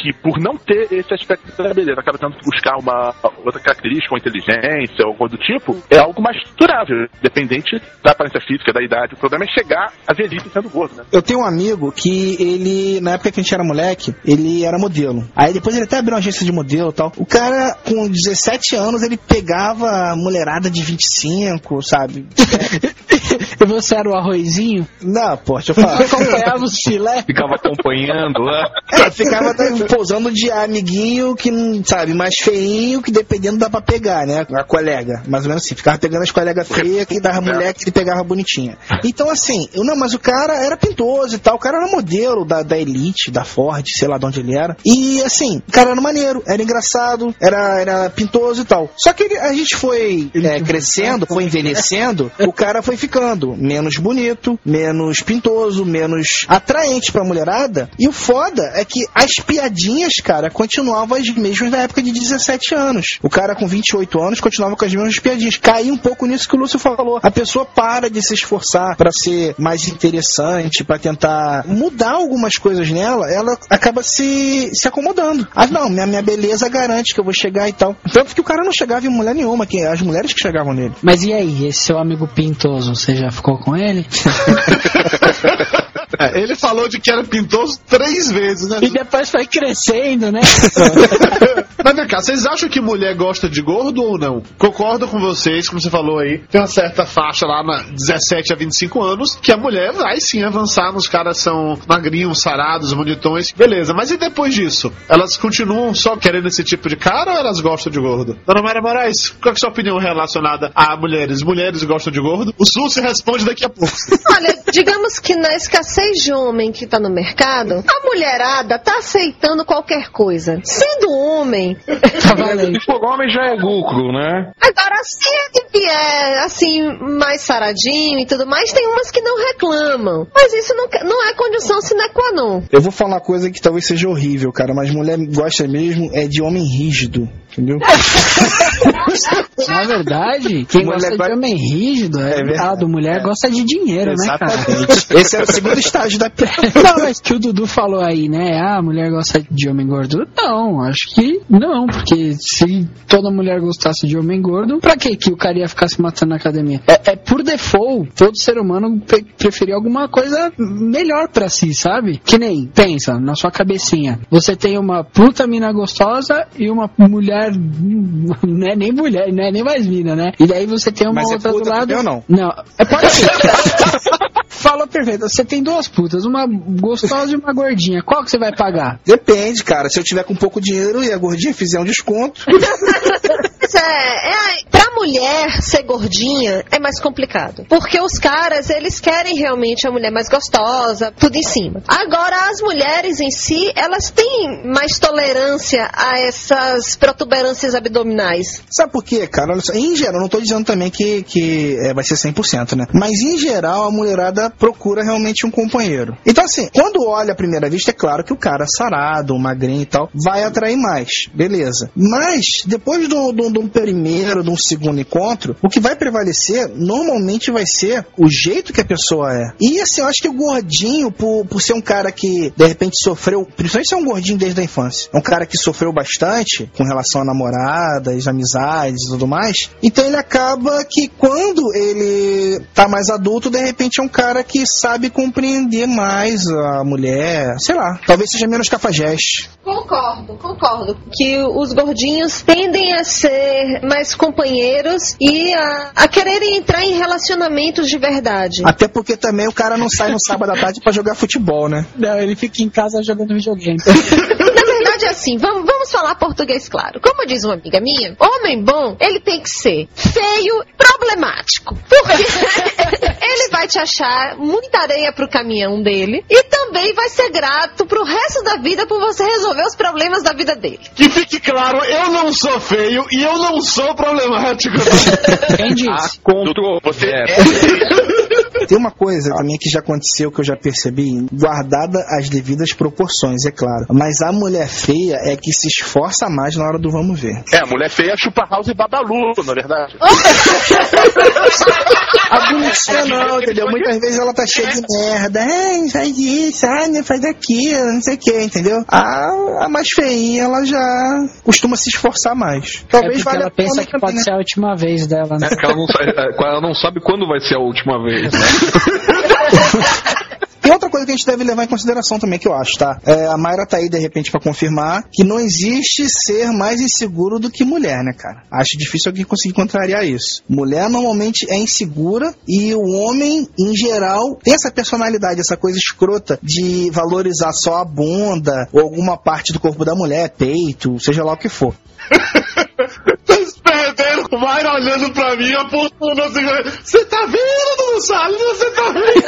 que, por não ter esse aspecto da beleza, acaba tendo que buscar uma outra característica, uma inteligência ou coisa do tipo, é algo mais durável, dependente da aparência física, da idade. O problema é chegar a velhice sendo gordo, né? Eu tenho um amigo que ele, na época que a gente era moleque, ele era modelo. Aí depois ele até abriu uma agência de modelo e tal. O cara, com 17 anos, ele pegava mulherada de 25, sabe? E você era o arrozinho? Não, pô, deixa eu falar. Acompanhava os filé? Ficava acompanhando lá. É, ficava pousando de amiguinho que, não sabe, mais feinho, que dependendo dá pra pegar, né? A colega. Mais ou menos assim. Ficava pegando as colegas feias que dava mulher que ele pegava bonitinha. Então, assim, eu não, mas o cara era pintoso e tal. O cara era modelo da, da Elite, da Ford, sei lá de onde ele era. E, assim, o cara era maneiro, era engraçado, era, era pintoso e tal. Só que ele- a gente foi é, crescendo, foi envelhecendo, o cara foi ficando menos bonito, menos pintoso, menos atraente pra mulherada. E o foda é que as piadinhas, cara, continuavam as mesmas na época de 17 anos. O cara com 28 anos continuava com as mesmas piadinhas. Caiu um pouco nisso que o Lúcio falou. A pessoa para de se esforçar pra ser mais interessante, pra tentar mudar algumas coisas nela, ela acaba se, se acomodando. Ah, não, minha, minha beleza garante que eu vou chegar e tal. Tanto que o cara não chegava em mulher nenhuma, que as mulheres que chegavam nele. Mas e aí, esse seu amigo pintoso, você já ficou com ele? É, ele falou de que era pintoso três vezes, né? E depois foi crescendo, né? Mas vem cá, vocês acham que mulher gosta de gordo ou não? Concordo com vocês, como você falou aí, tem uma certa faixa lá na 17 a 25 anos que a mulher vai sim avançar, os caras são magrinhos, sarados, bonitões, beleza. Mas e depois disso? Elas continuam só querendo esse tipo de cara ou elas gostam de gordo? Dona Maria Moraes, qual que é a sua opinião relacionada a mulheres? Mulheres gostam de gordo? O Sul se responde daqui a pouco. Olha, digamos que na escassez de homem que tá no mercado, a mulherada tá aceitando qualquer coisa. Sendo homem, Tá valendo. Homem já é lucro, né? agora se ele vier assim, mais saradinho e tudo mais, tem umas que não reclamam. Mas isso não, não é condição sine qua non. Eu vou falar uma coisa que talvez seja horrível, cara, mas mulher gosta mesmo é de homem rígido, entendeu? Na verdade, quem Mulher gosta go- de homem rígido é, É verdade. Mulher gosta de dinheiro, né, cara? Exatamente. Esse é o segundo estágio da Não, mas que o Dudu falou aí, né? Ah, a mulher gosta de homem gordo. Não, acho que não, porque se toda mulher gostasse de homem gordo, pra que que o cara ia ficar se matando na academia? É, é por default, todo ser humano pre preferir alguma coisa melhor pra si, sabe? Que nem, pensa, na sua cabecinha, você tem uma puta mina gostosa e uma mulher, não é nem mulher, não é nem mais mina, né? E daí você tem uma Mas é outra puta do lado. ou não? Não, é pode ser. Falou perfeito. Você tem duas putas, uma gostosa e uma gordinha. Qual que você vai pagar? Depende, cara. Se eu tiver com pouco dinheiro e a gordinha fizer um desconto, Mas é, é, pra mulher ser gordinha é mais complicado. Porque os caras, eles querem realmente a mulher mais gostosa, tudo em cima. Agora, as mulheres em si, elas têm mais tolerância a essas protuberâncias abdominais. Sabe por quê, cara? Em geral, não tô dizendo também que, que é, vai ser 100%, né? Mas em geral, a mulherada procura realmente um companheiro. Então, assim, quando olha à primeira vista, é claro que o cara sarado, magrinho e tal, vai atrair mais. Beleza. Mas, depois do, do, do primeiro, de um segundo encontro, o que vai prevalecer normalmente vai ser o jeito que a pessoa é. E, assim, eu acho que o gordinho, por, por ser um cara que, de repente, sofreu, principalmente ser um gordinho desde a infância, é um cara que sofreu bastante com relação a namoradas, amizades e tudo mais. Então ele acaba que quando ele tá mais adulto, de repente é um cara que sabe compreender mais a mulher, sei lá, talvez seja menos cafajeste. Concordo, concordo. Que os gordinhos tendem a ser mais companheiros e a, a quererem entrar em relacionamentos de verdade. Até porque também o cara não sai no sábado à tarde pra jogar futebol, né? Não, ele fica em casa jogando videogame. É assim, vamos, vamos falar português claro. Como diz uma amiga minha, homem bom, ele tem que ser feio, problemático. Porque ele vai te achar muita areia pro caminhão dele e também vai ser grato pro resto da vida por você resolver os problemas da vida dele. Que fique claro, eu não sou feio e eu não sou problemático. Quem disse? Doutor, você É. Tem uma coisa também que já aconteceu, que eu já percebi, guardada as devidas proporções, é claro. Mas a mulher feia é que se esforça mais na hora do vamos ver. É, a mulher feia chupa house e babalu, na verdade. A bonitinha não, entendeu? Muitas vezes ela tá cheia de merda. Ai, faz isso, ai, não faz aquilo, não sei o que, entendeu? A, a mais feinha, ela já costuma se esforçar mais. É Talvez porque valha ela pensa que pode né? ser a última vez dela, né? É porque ela não, sa- é, ela não sabe quando vai ser a última vez, né? Tem outra coisa que a gente deve levar em consideração também, que eu acho, tá? É, a Mayra tá aí, de repente, pra confirmar que não existe ser mais inseguro do que mulher, né, cara? Acho difícil alguém conseguir contrariar isso. Mulher normalmente é insegura e o homem, em geral, tem essa personalidade, essa coisa escrota de valorizar só a bunda ou alguma parte do corpo da mulher, peito, seja lá o que for. perderam o Mayra olhando pra mim, apontando assim. Você tá vendo, Dudu Salles? Você tá vendo?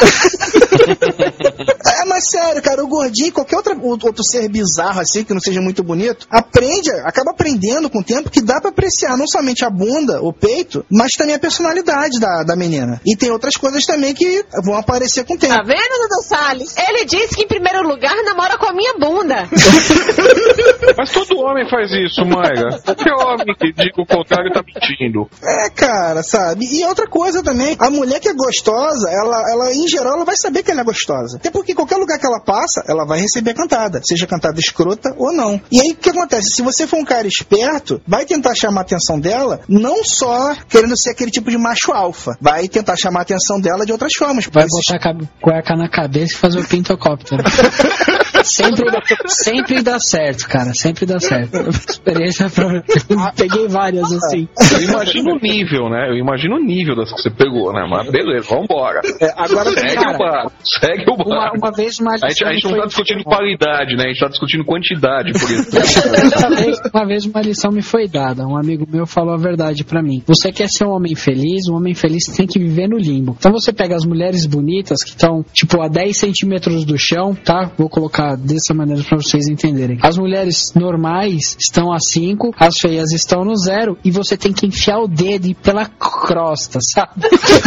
É, mas sério, cara, o gordinho, qualquer outra, outro ser bizarro assim, que não seja muito bonito, aprende, acaba aprendendo com o tempo que dá pra apreciar não somente a bunda, o peito, mas também a personalidade da, da menina. E tem outras coisas também que vão aparecer com o tempo. Tá vendo, Dudu Salles? Ele disse que em primeiro lugar namora com a minha bunda. Mas todo homem faz isso, Mayra. Qualquer homem que diga o contrário tá mentindo. É, cara, sabe? E outra coisa também, a mulher que é gostosa, ela, ela em geral, ela vai saber que ela é gostosa. Até porque qualquer lugar que ela passa, ela vai receber cantada, seja cantada escrota ou não. E aí o que acontece? Se você for um cara esperto, vai tentar chamar a atenção dela, não só querendo ser aquele tipo de macho alfa, vai tentar chamar a atenção dela de outras formas. Vai botar a cueca na cabeça e fazer o pintocóptero. sempre, dá- sempre dá certo, cara. Sempre dá certo. Experiência pra... Peguei várias assim. Eu imagino o nível, né? Eu imagino o nível das que você pegou, né? Mas beleza, vambora. agora, segue cara, o barco, segue o barco. Uma, uma vez uma A gente, a gente não tá discutindo qualidade, né? A gente tá discutindo quantidade, por isso. uma, vez, uma vez uma lição me foi dada. Um amigo meu falou a verdade pra mim. Você quer ser um homem feliz? Um homem feliz tem que viver no limbo. Então você pega as mulheres bonitas que estão, tipo, a 10 centímetros do chão, tá? Vou colocar dessa maneira pra vocês entenderem. As mulheres normais estão a 5, as feias estão no zero e você tem que enfiar o dedo e pela crosta, sabe?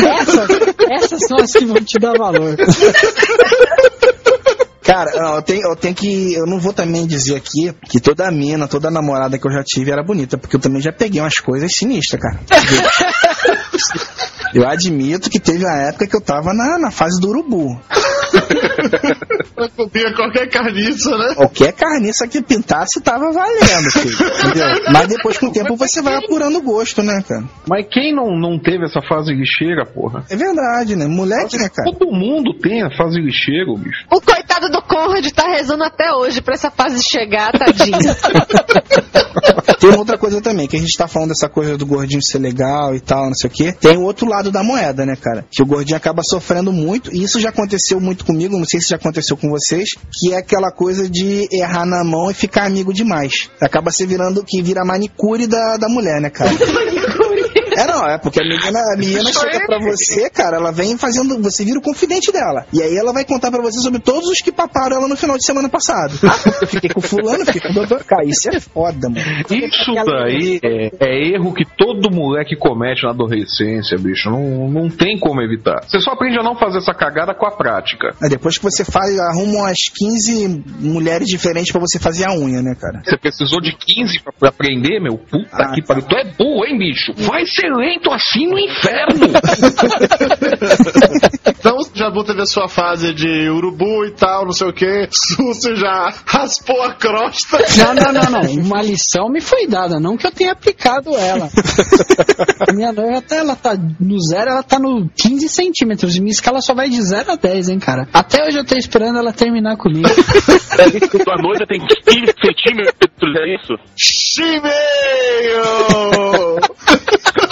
Essas, essas são as que vão te dar valor. Cara, eu, tenho, eu tenho que. Eu não vou também dizer aqui que toda mina, toda namorada que eu já tive era bonita, porque eu também já peguei umas coisas sinistras, cara. Eu admito que teve uma época que eu tava na, na fase do urubu. Eu comia qualquer carniça, né? Qualquer carniça que pintasse tava valendo, filho, entendeu? Mas depois com o tempo você vai apurando o gosto, né, cara? Mas quem não, não teve essa fase lixeira, porra? É verdade, né? Moleque, né, cara? Todo mundo tem a fase lixeira, bicho. O coitado do Conrad tá rezando até hoje pra essa fase chegar, tadinho. Tem outra coisa também, que a gente tá falando dessa coisa do gordinho ser legal e tal, não sei o quê. Tem o outro lado da moeda, né, cara? Que o gordinho acaba sofrendo muito, e isso já aconteceu muito comigo, não sei se já aconteceu com vocês, que é aquela coisa de errar na mão e ficar amigo demais. Acaba se virando, que vira manicure da, da mulher, né, cara? É, não, é porque a menina, a menina chega pra você, cara, ela vem fazendo. Você vira o confidente dela. E aí ela vai contar pra você sobre todos os que paparam ela no final de semana passado. Ah, eu fiquei com fulano, fiquei com o doutor. Cara, isso é foda, mano. Isso daí é, é erro que todo moleque comete na adolescência, bicho. Não, não tem como evitar. Você só aprende a não fazer essa cagada com a prática. Aí depois que você faz, arruma umas 15 mulheres diferentes pra você fazer a unha, né, cara? Você precisou de 15 pra, pra aprender, meu? Puta que pariu. Tu é burro, hein, bicho? Vai ser lento assim no inferno. Então, já vou ter a sua fase de urubu e tal, não sei o que. Você já raspou a crosta. Não, não, não, não. Uma lição me foi dada, não que eu tenha aplicado ela. A minha noiva até ela tá no zero, ela tá no 15 centímetros. E minha escala só vai de 0 a 10, hein, cara. Até hoje eu tô esperando ela terminar comigo. Tua noiva tem 15 centímetros, é isso? Chimeio!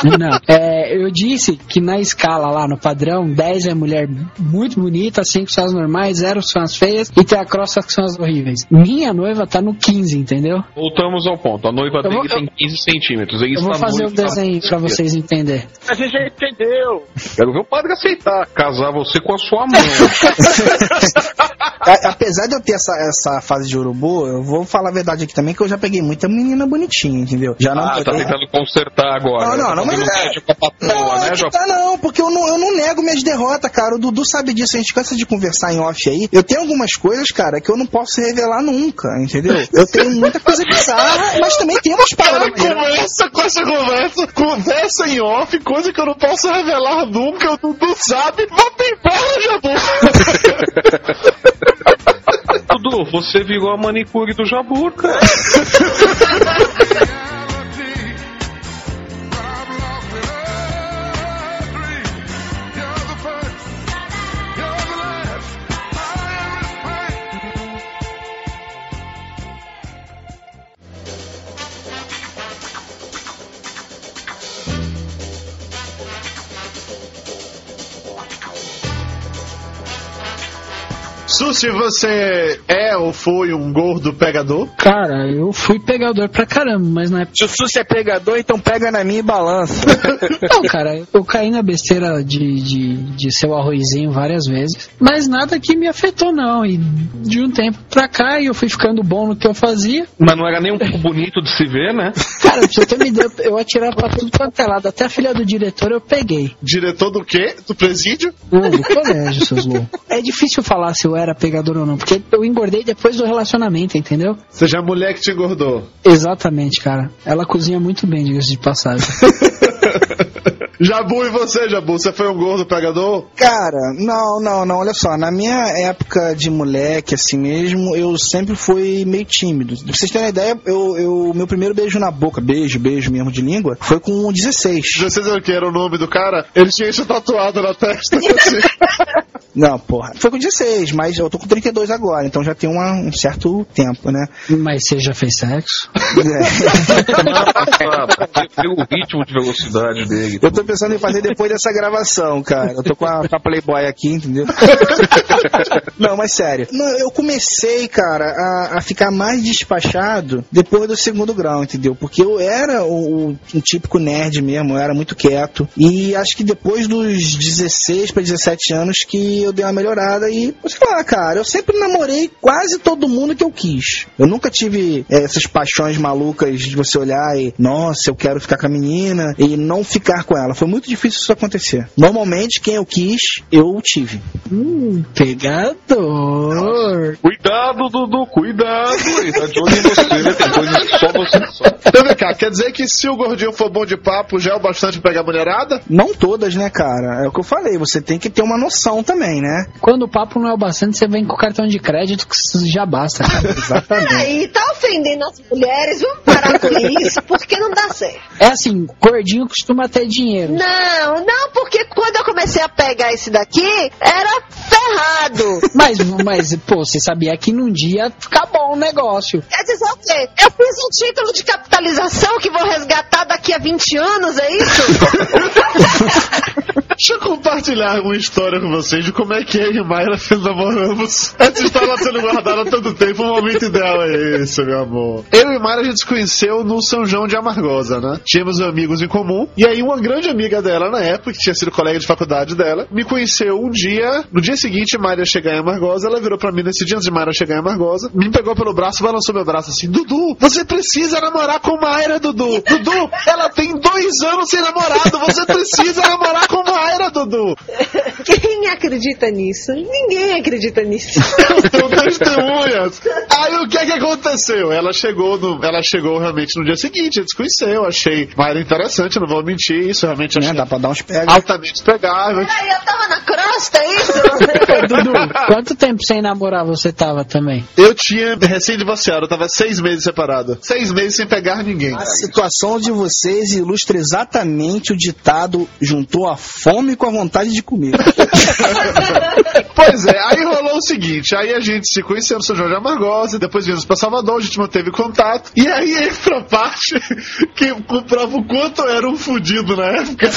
Não, é, eu disse que na escala lá no padrão, 10 é mulher muito bonita, 5 são as normais, 0 são as feias e tem a crosta que são as horríveis. Minha noiva tá no 15, entendeu? Voltamos ao ponto. A noiva Eu dele vou- tem 15 centímetros. Ele Eu vou está fazer o desenho pra 15 vocês entenderem. A gente já entendeu. Quero ver o padre aceitar casar você com a sua mãe. A- apesar de eu ter essa, essa fase de urubu, eu vou falar a verdade aqui também, que eu já peguei muita menina bonitinha, entendeu? Já não ah, tá peguei- tentando consertar agora. Não, não, Tá não, mas é- patroa, Não, né, é Jô? tá não, porque eu não, eu não nego minhas derrotas, cara. O Dudu sabe disso, a gente cansa de conversar em off aí. Eu tenho algumas coisas, cara, que eu não posso revelar nunca, entendeu? Eu tenho muita coisa bizarra, mas também tem umas Cara, paradas. começa com essa conversa, conversa em off, coisa que eu não posso revelar nunca, o Dudu sabe, mas tem perna, Jabu. Dudu, você virou a manicure do Jabur, cara. Susi, você é ou foi um gordo pegador? Cara, eu fui pegador pra caramba, mas na época. Se o Susi é pegador, então pega na minha e balança. Não, cara, eu caí na besteira de, de, de ser o arrozinho várias vezes, mas nada que me afetou, não. E de um tempo pra cá eu fui ficando bom no que eu fazia. Mas não era nem um pouco bonito de se ver, né? Cara, pra você ter uma ideia, eu atirava pra tudo quanto é lado. Até a filha do diretor eu peguei. Diretor do quê? Do presídio? Não, do colégio, seus loucos. É difícil falar se eu era pegador ou não, porque eu engordei depois do relacionamento, entendeu? Seja a mulher que te engordou. Exatamente, cara. Ela cozinha muito bem, diga-se de passagem. Jabu e você, Jabu? Você foi um gordo pegador? Cara, não, não, não. Olha só, na minha época de moleque, assim mesmo, eu sempre fui meio tímido. Pra vocês terem uma ideia, eu, eu, meu primeiro beijo na boca, beijo, beijo mesmo de língua, foi com 16. 16 era o que? Era o nome do cara? Ele tinha isso tatuado na testa. assim. Não, porra. Foi com 16, mas eu tô com 32 agora, então já tem uma- um certo tempo, né? Mas você já fez sexo? Pelo ritmo de velocidade dele. Eu tô pensando em fazer depois dessa gravação, cara. Eu tô com a, com a Playboy aqui, entendeu? Não, mas sério. Não, eu comecei, cara, a, a ficar mais despachado depois do segundo grau, entendeu? Porque eu era o, o- um típico nerd mesmo, eu era muito quieto. E acho que depois dos 16 para 17 anos que eu dei uma melhorada e, sei lá, cara, eu sempre namorei quase todo mundo que eu quis. Eu nunca tive eh, essas paixões malucas de você olhar e, nossa, eu quero ficar com a menina e não ficar com ela. Foi muito difícil isso acontecer. Normalmente, quem eu quis, eu tive. Hum, pegador. Cuidado, Dudu, cuidado. Ele tá de olho em você, tem coisas que só você sabe. Então vem cá, quer dizer que se o gordinho for bom de papo, já é o bastante pra pegar a mulherada? Não todas, né, cara? É o que eu falei, você tem que ter uma noção também, né? Quando o papo não é o bastante, você vem com o cartão de crédito que já basta, cara. Exatamente. Aí tá ofendendo as mulheres, vamos parar com isso, porque não dá certo. É assim, gordinho costuma ter dinheiro. Não, não, porque quando eu comecei a pegar esse daqui, era ferrado. Mas, mas, pô, você sabia que num dia fica bom o negócio. Quer dizer o quê? Eu fiz um título de capitalização que vou resgatar daqui a 20 anos, é isso? Deixa eu compartilhar uma história com vocês de como é que eu e Mayra namoramos. Essa história sendo guardada há tanto tempo, o momento ideal é esse, meu amor. Eu e Mayra a gente se conheceu no São João de Amargosa, né? Tínhamos amigos em comum, e aí uma grande amiga dela na época, que tinha sido colega de faculdade dela, me conheceu um dia, no dia seguinte, Mayra chegar em Amargosa, ela virou pra mim nesse dia antes de Mayra chegar em Amargosa, me pegou pelo braço, balançou meu braço assim, Dudu, você precisa namorar com Mayra, Dudu. Dudu, ela tem dois anos sem namorado, você precisa namorar com Mayra, Dudu. Quem acredita nisso? Ninguém acredita nisso. São testemunhas. Aí o que é que aconteceu? Ela chegou no, ela chegou realmente no dia seguinte, a gente se conheceu, achei Mayra interessante, não vou mentir, isso realmente Né? Dá pra dar uns pega. altamente pegável. Peraí, eu tava na crosta, é isso? Dudu, quanto tempo sem namorar você tava também? Eu tinha recém-divorciado, eu tava seis meses separado. Seis meses sem pegar ninguém. A situação de vocês ilustra exatamente o ditado juntou a fome com a vontade de comer. Pois é, aí rolou o seguinte, aí a gente se conheceu no São João de Amargosa, depois viemos pra Salvador, a gente manteve contato, e aí entra a parte que comprova o quanto era um fudido na época,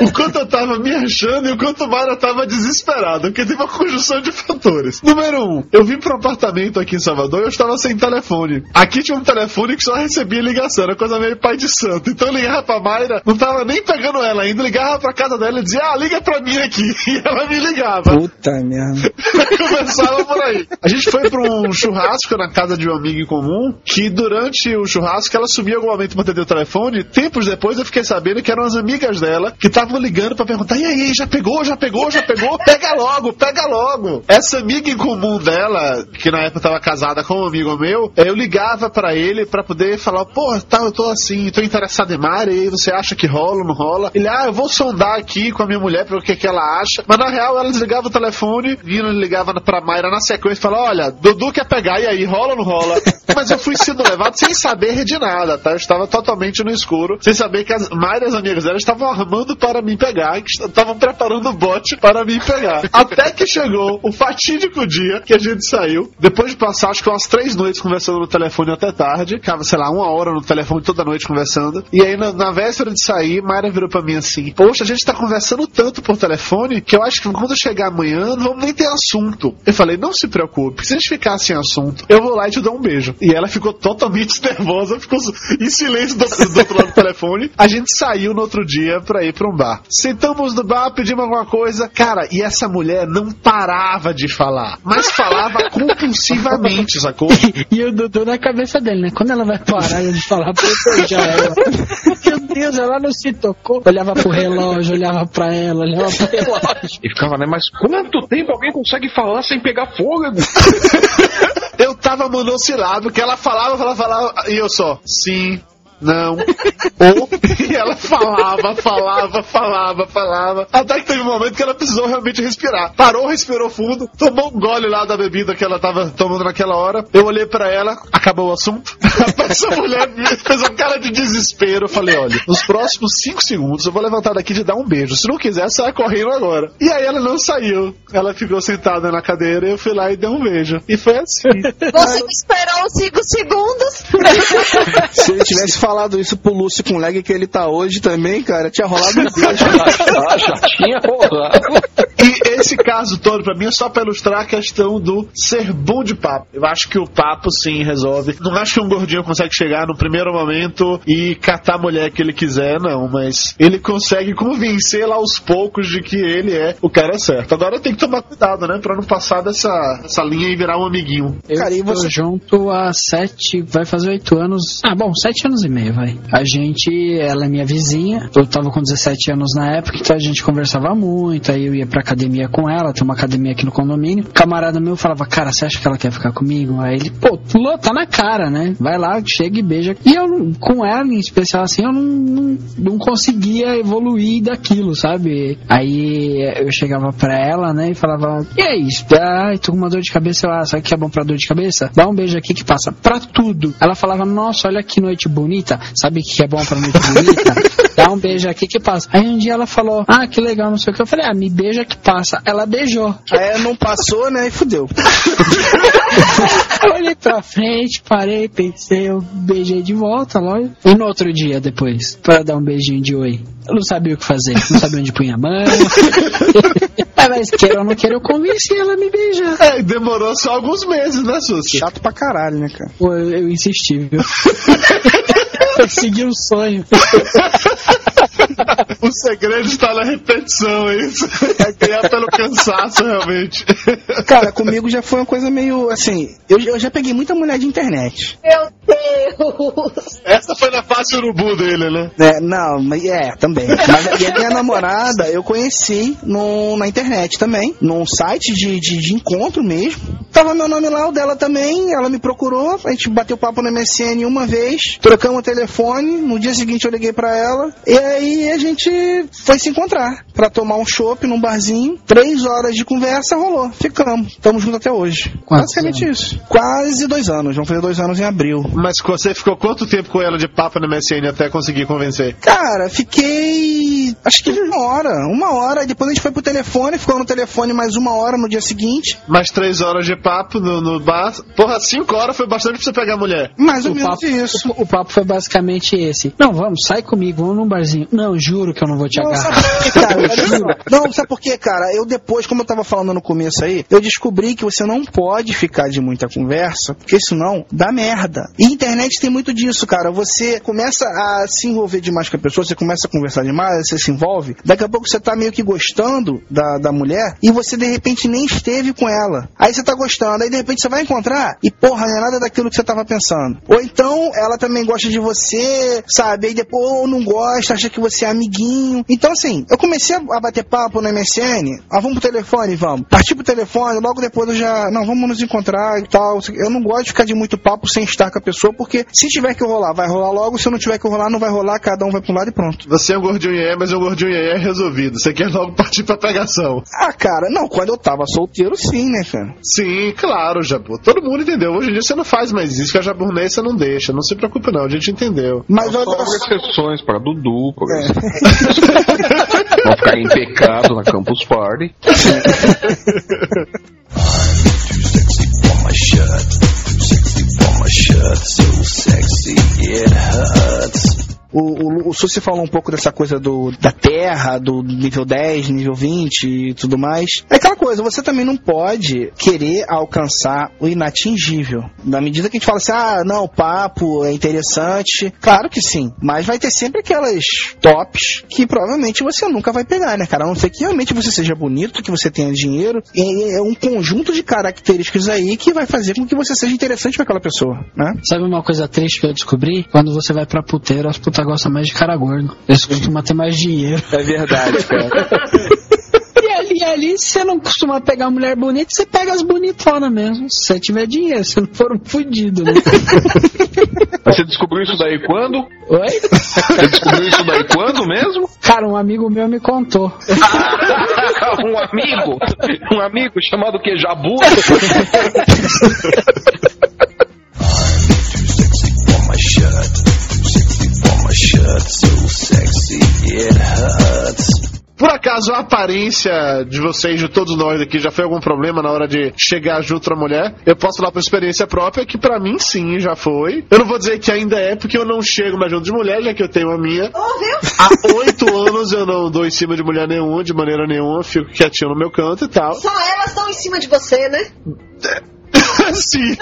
o quanto eu tava me achando e o quanto o Mara tava desesperado, porque teve uma conjunção de fatores. Número um, eu vim um apartamento aqui em Salvador e eu estava sem telefone. Aqui tinha um telefone que só recebia ligação, era coisa meio pai de santo. Então eu ligava pra Mayra, não tava nem pegando ela ainda, ligava pra casa dela e dizia, ah, liga pra mim aqui. E ela me ligava. Puta merda. Começava por aí. A gente foi pra um churrasco na casa de um amigo em comum, que durante o churrasco ela sumiu algum momento pra atender o telefone. Tempos depois eu fiquei sabendo que eram as amigas dela que estavam ligando pra perguntar: e aí, já pegou, já pegou, já pegou? Pega logo, pega logo. Essa amiga em comum dela, que na época tava casada com um amigo meu, eu ligava pra ele pra poder falar: pô, tá, eu tô assim, tô interessado em Mari, e aí você acha que rola ou não rola? Ele, ah, eu vou sondar aqui com a minha mulher pra ver o que, que ela acha. Mas na real ela desligava o telefone, Vino ligava pra Mayra na sequência e falava: olha, Dudu quer pegar, e aí, rola ou não rola? Mas eu fui sendo levado sem saber de nada, tá? Eu estava totalmente no escuro, sem saber que as Mayra e as amigas dela estavam armando para me pegar, estavam preparando o bote para me pegar. Até que chegou o fatídico dia que a gente saiu, depois de passar acho que umas três noites conversando no telefone até tarde, ficava, sei lá, uma hora no telefone toda noite conversando, e aí na, na véspera de sair, Mayra virou pra mim assim, poxa, a gente tá conversando tanto por telefone que eu acho que quando chegar amanhã não vamos nem ter assunto. Eu falei, não se preocupe, se a gente ficar sem assunto, eu vou lá e te dou um beijo. E ela ficou totalmente nervosa, ficou em silêncio do, do outro lado do telefone. A gente saiu no outro dia pra ir pra um bar. Sentamos no bar, pedimos alguma coisa. Cara, e essa mulher não parava de falar, mas falava compulsivamente, sacou? E o Dudu na cabeça dele, né? Quando ela vai parar de falar beijar ela. Meu Deus, ela não se tocou. Olhava pro relógio, olhava pra ela, olhava pro relógio. E ficava, né? Mas quanto tempo alguém consegue falar sem pegar fôlego? Eu tava monossilábico, que ela falava, ela falava, e eu só, sim, não, ou, e ela falava, falava, falava, falava, até que teve um momento que ela precisou realmente respirar. Parou, respirou fundo, tomou um gole lá da bebida que ela tava tomando naquela hora. Eu olhei pra ela, acabou o assunto. Essa mulher fez uma cara de desespero. Eu falei, olha, nos próximos 5 segundos eu vou levantar daqui e dar um beijo. Se não quiser, sai correndo agora. E aí ela não saiu. Ela ficou sentada na cadeira e eu fui lá e dei um beijo. E foi assim. Você me esperou 5 segundos? Se ele tivesse falado isso pro Lúcio com o leg que ele tá hoje também, cara, tinha rolado um beijo. Ah, já tinha rolado. E esse caso todo, pra mim, é só pra ilustrar a questão do ser bom de papo. Eu acho que o papo, sim, resolve. Não acho que um gordinho consegue chegar no primeiro momento e catar a mulher que ele quiser, não. Mas ele consegue convencê-la aos poucos de que ele é o cara certo. Agora tem que tomar cuidado, né? Pra não passar dessa, dessa linha e virar um amiguinho. Eu Cara, e tô você- junto há sete, vai fazer oito anos. Ah, bom, sete anos e meio, vai. A gente, ela é minha vizinha. Eu tava com 17 anos na época, então a gente conversava muito. Aí eu ia pra academia com ela, tem uma academia aqui no condomínio. Camarada meu falava, cara, você acha que ela quer ficar comigo? Aí ele, pô, pulou, tá na cara, né? Vai lá, chega e beija. E eu, com ela em especial, assim, eu não, não, não conseguia evoluir daquilo, sabe? Aí eu chegava pra ela, né, e falava, e é isso? Ai, tô com uma dor de cabeça. Eu, ah, sabe o que é bom pra dor de cabeça? Dá um beijo aqui que passa pra tudo. Ela falava, nossa, olha que noite bonita. Sabe o que é bom pra noite bonita? Dá um beijo aqui que passa. Aí um dia ela falou, ah, que legal, não sei o que. Eu falei, ah, me beija que passa. Ela beijou. Aí não passou, né? E fudeu. Eu olhei pra frente, parei, pensei, eu beijei de volta, lógico. E no outro dia depois, pra dar um beijinho de oi. Eu não sabia o que fazer, não sabia onde punha a mão. Mas queira ou não queira, eu convenci ela a me beijar. É, demorou só alguns meses, né, Suski? Chato pra caralho, né, cara? Pô, eu, eu insisti, viu? eu segui o sonho. O segredo está na repetição, é isso? É ganhar pelo cansaço, realmente. Cara, comigo já foi uma coisa meio assim. Eu, eu já peguei muita mulher de internet. Meu Deus! Essa foi na fase urubu dele, né? É, não, mas é, também. Mas e a minha namorada eu conheci no, na internet também, num site de, de, de encontro mesmo. Tava meu nome lá, o dela também, ela me procurou, a gente bateu papo no MSN uma vez, trocamos o telefone, no dia seguinte eu liguei pra ela, e aí a gente foi se encontrar pra tomar um chopp num barzinho, três horas de conversa, rolou, ficamos, estamos juntos até hoje. Quantos Basicamente isso. Quase dois anos, vamos fazer dois anos em abril. Mas você ficou quanto tempo com ela de papo no MSN até conseguir convencer? Cara, fiquei. Acho que uma hora. Uma hora. Depois a gente foi pro telefone, ficou no telefone mais uma hora no dia seguinte. Mais três horas de papo no, no bar. Porra, cinco horas foi bastante pra você pegar a mulher. Mais ou O menos papo, isso. o, o papo foi basicamente esse. Não, vamos, sai comigo, vamos num barzinho. Não, juro que eu não vou te Não, agarrar. sabe quê, cara? Não, sabe por quê, cara? Eu depois, como eu tava falando no começo aí, eu descobri que você não pode ficar de muita conversa, porque senão dá merda. E internet tem muito disso, cara. Você começa a se envolver demais com a pessoa, você começa a conversar demais, você se envolve. Daqui a pouco você tá meio que gostando da, da mulher e você de repente nem esteve com ela. Aí você tá gostando, aí de repente você vai encontrar e porra, não é nada daquilo que você tava pensando. Ou então ela também gosta de você, sabe? Aí depois ou não gosta, acha que você é amiguinho. Então assim, eu comecei a bater papo no MSN, ah, vamos pro telefone, vamos. Parti pro telefone, logo depois eu já, não, vamos nos encontrar e tal. Eu não gosto de ficar de muito papo sem estar com a pessoa, porque se tiver que rolar, vai rolar logo, se não tiver que rolar, não vai rolar, cada um vai pra um lado e pronto. Você é um gordinho iê, mas é um gordinho iê resolvido. Você quer logo partir pra pegação. Ah, cara, não, quando eu tava solteiro, sim, né, cara? Sim, claro, Jabu. Todo mundo entendeu. Hoje em dia você não faz mais isso, que a jaburnês você não deixa. Não se preocupe não, a gente entendeu. Mas olha Só só. exceções para Dudu, exemplo. Vão ficar em pecado na Campus Party. for o, o, o Susi falou um pouco dessa coisa do, da terra, do nível 10, nível 20 e tudo mais. É aquela coisa, você também não pode querer alcançar o inatingível. Na medida que a gente fala assim, ah, não, o papo é interessante. Claro que sim, mas vai ter sempre aquelas tops que provavelmente você nunca vai pegar, né, cara? A não ser que realmente você seja bonito, que você tenha dinheiro. É, é um conjunto de características aí que vai fazer com que você seja interessante para aquela pessoa, né? Sabe uma coisa triste que eu descobri? Quando você vai pra puteiro, as putas gostam mais de cara gordo. Eles costumam ter mais dinheiro. É verdade, cara. E ali, ali, se você não costuma pegar mulher bonita, você pega as bonitonas mesmo. Se você tiver dinheiro, você não for um fudido, né? Mas você descobriu isso daí quando? Oi? Você descobriu isso daí quando mesmo? Cara, um amigo meu me contou. um amigo? Um amigo chamado que Jabu? Por acaso a aparência de vocês, de todos nós aqui, já foi algum problema na hora de chegar junto à mulher? Eu posso falar por experiência própria que pra mim sim, já foi. Eu não vou dizer que ainda é, porque eu não chego mais junto de mulher, já que eu tenho a minha. Há oito anos eu não dou em cima de mulher nenhuma, de maneira nenhuma, fico quietinho no meu canto e tal. Só elas estão em cima de você, né? Sim.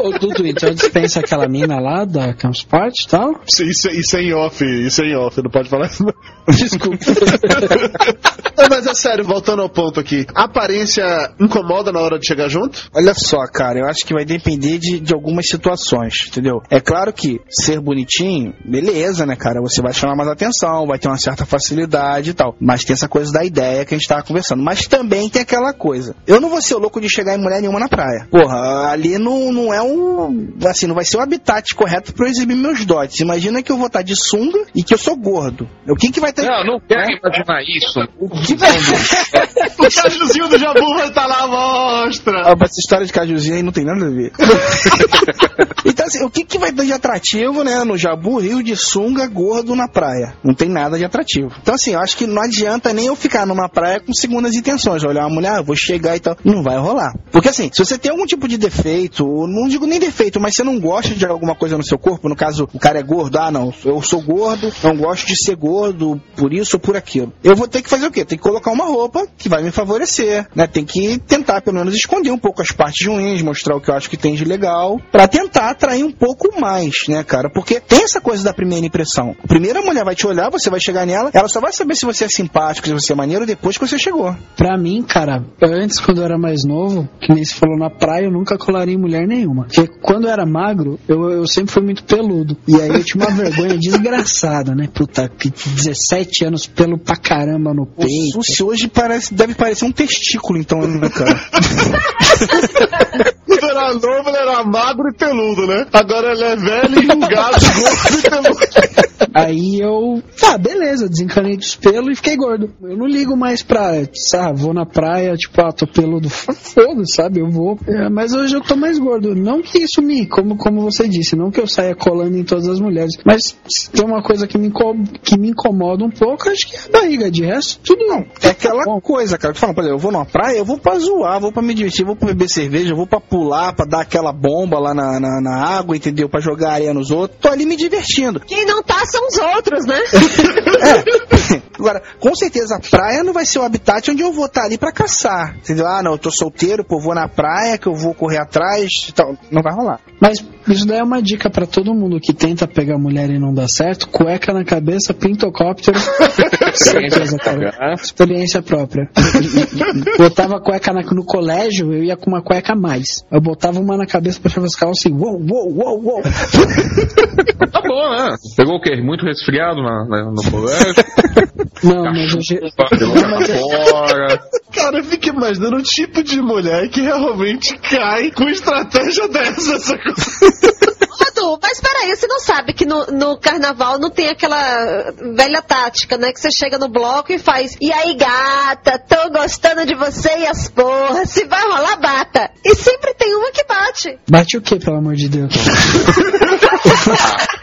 Ô, Dudu, então dispensa aquela mina lá da Campus Party e tal? Isso, isso, isso é em off, isso é em off, não pode falar isso. Desculpa. Não, Mas é sério, voltando ao ponto aqui. A aparência incomoda na hora de chegar junto? Olha só, cara, eu acho que vai depender de, de algumas situações, entendeu? É claro que ser bonitinho, beleza, né, cara? Você vai chamar mais atenção, vai ter uma certa facilidade e tal. Mas tem essa coisa da ideia que a gente tava conversando. Mas também tem aquela coisa. Eu não vou ser o louco de chegar em mulher nenhuma na praia. Porra, ali não, não é um. Assim, não vai ser o habitat correto pra eu exibir meus dotes. Imagina que eu vou estar de sunga e que eu sou gordo. O que que vai ter. Não, não quero imaginar isso. o cajuzinho do Jabu vai estar lá à mostra. Ah, essa história de cajuzinho aí não tem nada a ver. então, assim, o que, que vai ter de atrativo, né, no Jabu Rio de sunga gordo na praia? Não tem nada de atrativo. Então, assim, eu acho que não adianta nem eu ficar numa praia com segundas intenções. Olhar uma mulher, ah, vou chegar e tal. Não vai rolar. Porque, assim, se você tem algum tipo de defeito, não digo nem defeito, mas você não gosta de alguma coisa no seu corpo, no caso, o cara é gordo, ah, não, eu sou gordo, não gosto de ser gordo por isso ou por aquilo. Eu vou ter que fazer o quê? Tem que colocar uma roupa que vai me favorecer, né? Tem que tentar, pelo menos, esconder um pouco as partes ruins, mostrar o que eu acho que tem de legal, pra tentar atrair um pouco mais, né, cara? Porque tem essa coisa da primeira impressão. Primeiro a mulher vai te olhar, você vai chegar nela, ela só vai saber se você é simpático, se você é maneiro depois que você chegou. Pra mim, cara, antes, quando eu era mais novo, que nem se falou na praia, eu nunca colaria em mulher nenhuma. Porque quando eu era magro, eu, eu sempre fui muito peludo. E aí eu tinha uma vergonha desgraçada, né? Puta, que 17 anos pelo pra caramba no peito. O Susi hoje parece, deve parecer um testículo, então, né, cara? Quando era novo, ele era magro e peludo, né? Agora ele é velho, enrugado, gordo e peludo. Aí eu, tá, beleza, desencanei dos pelos e fiquei gordo. Eu não ligo mais pra, sabe, vou na praia, tipo, ah, tô peludo, foda, sabe, eu vou. É, mas hoje eu tô mais gordo. Não que isso me, como, como você disse, não que eu saia colando em todas as mulheres, mas se tem uma coisa que me, que me incomoda um pouco, acho que é a barriga, de resto, tudo não. É aquela coisa, cara. Tu fala, por exemplo, eu vou numa praia, eu vou pra zoar, vou pra me divertir, vou pra beber cerveja, vou pra pular, pra dar aquela bomba lá na, na, na água, entendeu? Pra jogar areia nos outros. Tô ali me divertindo. Quem não tá são os outros, né? Agora, com certeza a praia não vai ser o habitat onde eu vou estar ali pra caçar. Entendeu? Ah, não, eu tô solteiro, pô, vou na praia, que eu vou correr atrás e tal. Não vai rolar. Mas isso daí é uma dica pra todo mundo que tenta pegar mulher e não dá certo. Cueca na cabeça, pintocóptero. Cara. Experiência própria. Botava cueca na- no colégio, eu ia com uma cueca a mais. Eu botava uma na cabeça pra chavar assim, uou, uou, uou, uou. Tá bom, né? Pegou o quê? Muito resfriado na, na- no colégio? Não, mas eu... ge- fora. Cara, eu fico imaginando o tipo de mulher que realmente cai com estratégia dessa. essa coisa. Ô, mas peraí, você não sabe que no, no carnaval não tem aquela velha tática, né? Que você chega no bloco e faz, e aí gata, tô gostando de você e as porras, se vai rolar, bata. E sempre tem uma que bate. Bate o que, pelo amor de Deus?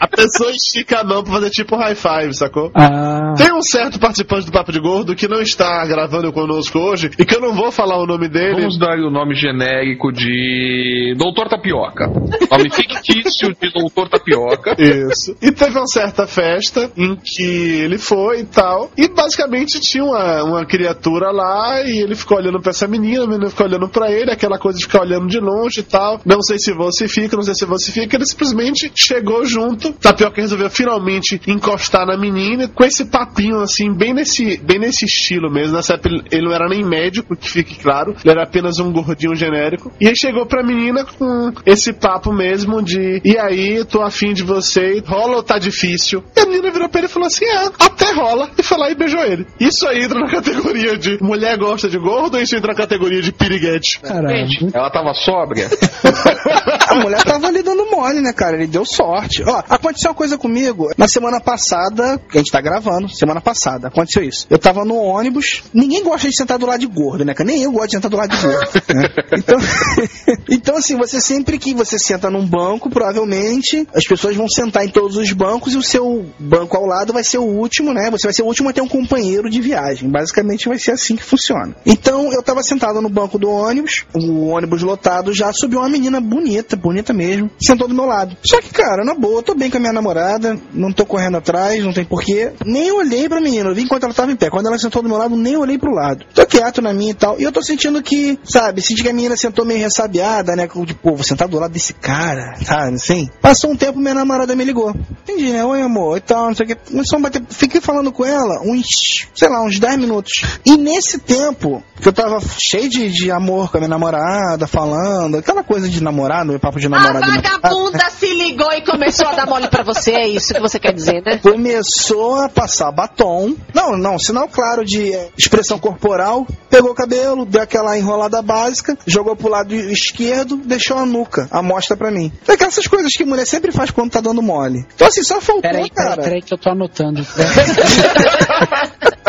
A pessoa estica a mão pra fazer tipo high five, sacou? Ah, Tem um certo participante do Papo de Gordo que não está gravando conosco hoje e que eu não vou falar o nome dele. Vamos dar o nome genérico de Doutor Tapioca. Nome fictício de Doutor Tapioca. Isso. E teve uma certa festa em que ele foi e tal. E basicamente tinha uma, uma criatura lá e ele ficou olhando pra essa menina, a menina ficou olhando pra ele, aquela coisa de ficar olhando de longe e tal. Não sei se você fica, não sei se você fica. Ele simplesmente chegou junto. Tapioca resolveu finalmente encostar na menina com esse papinho assim, bem nesse, bem nesse estilo mesmo. Nessa época ele não era nem médico, que fique claro. Ele era apenas um gordinho genérico. E aí chegou pra menina com esse papo mesmo de e aí, tô afim de você, rola ou tá difícil? E a menina virou pra ele e falou assim: é, até rola. E foi lá e beijou ele. Isso aí entra na categoria de mulher gosta de gordo ou isso entra na categoria de piriguete? Gente, ela tava sóbria. A mulher tava ali dando mole, né, cara? Ele deu sorte. Ó, aconteceu uma coisa comigo. Na semana passada, que a gente tá gravando, semana passada, aconteceu isso. Eu tava no ônibus. Ninguém gosta de sentar do lado de gordo, né, cara? Nem eu gosto de sentar do lado de gordo. né? Então, então, assim, você sempre que você senta num banco, provavelmente as pessoas vão sentar em todos os bancos e o seu banco ao lado vai ser o último, né? Você vai ser o último a ter um companheiro de viagem. Basicamente vai ser assim que funciona. Então, eu tava sentado no banco do ônibus, o ônibus lotado, já subiu uma menina bonita, bonita mesmo, sentou do meu lado. Só que, cara, na boa, eu tô bem com a minha namorada, não tô correndo atrás, não tem porquê. Nem olhei pra menina, eu vi enquanto ela tava em pé. Quando ela sentou do meu lado, nem olhei pro lado. Tô quieto na minha e tal. E eu tô sentindo que, sabe, senti que a menina sentou meio ressabiada, né? Tipo, vou sentar do lado desse cara, sabe, assim. Passou um tempo, minha namorada me ligou. Entendi, né? Oi, amor, e tal, não sei o que. Começou a bater. Fiquei falando com ela uns, sei lá, uns 10 minutos. E nesse tempo, que eu tava cheio de, de amor com a minha namorada, falando, aquela coisa de namorado, meu papo de A namorado. vagabunda se ligou e começou a dar mole pra você, é isso que você quer dizer, né? Começou a passar batom. Não, não, sinal claro de expressão corporal. Pegou o cabelo, deu aquela enrolada básica, jogou pro lado esquerdo, deixou a nuca, a mostra pra mim. Aquelas coisas que mulher sempre faz quando tá dando mole. Então assim, só faltou, Peraí, peraí, cara. peraí que eu tô anotando.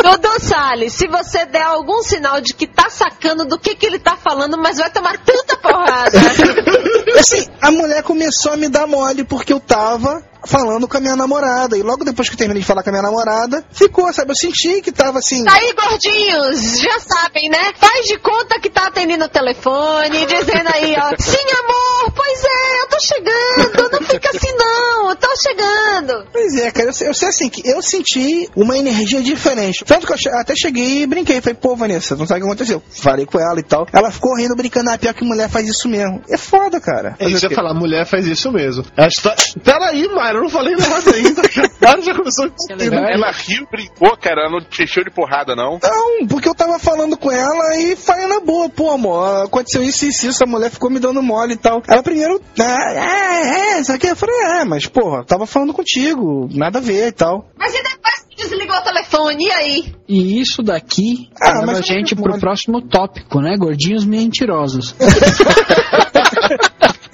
Dudu Salles, se você der algum sinal de que tá sacando do que, que ele tá falando, mas vai tomar tanta porrada. Assim, a mulher começou a me dar mole porque eu tava falando com a minha namorada. E logo depois que eu terminei de falar com a minha namorada, ficou, sabe? Eu senti que tava assim. Tá aí, gordinhos, já sabem, né? Faz de conta que tá atendendo o telefone, dizendo aí, ó, sim, amor, pois é, eu tô chegando, não fica assim não, eu tô chegando. Pois é, cara, eu sei, eu sei assim, que eu senti uma energia diferente. Tanto que eu che- até cheguei e brinquei. Falei, pô, Vanessa, não sabe o que aconteceu. Falei com ela e tal. Ela ficou rindo, brincando, ah, pior que mulher faz isso mesmo. É foda, cara. É Fazer isso que eu falar, mulher faz isso mesmo. A história... Peraí, Mayra, eu não falei nada ainda. Cara, já começou a Ela riu, brincou, cara, ela não te encheu de porrada, não. Não, porque eu tava falando com ela e falei na boa, pô, amor, aconteceu isso e isso, isso, a mulher ficou me dando mole e tal. Ela primeiro, ah, é, é, isso aqui. Eu falei, é, mas, porra, tava falando contigo, nada a ver e tal. Mas e depois que desligou o telefone, e aí? E isso daqui Ah, leva a gente pro próximo tópico, né? Gordinhos mentirosos.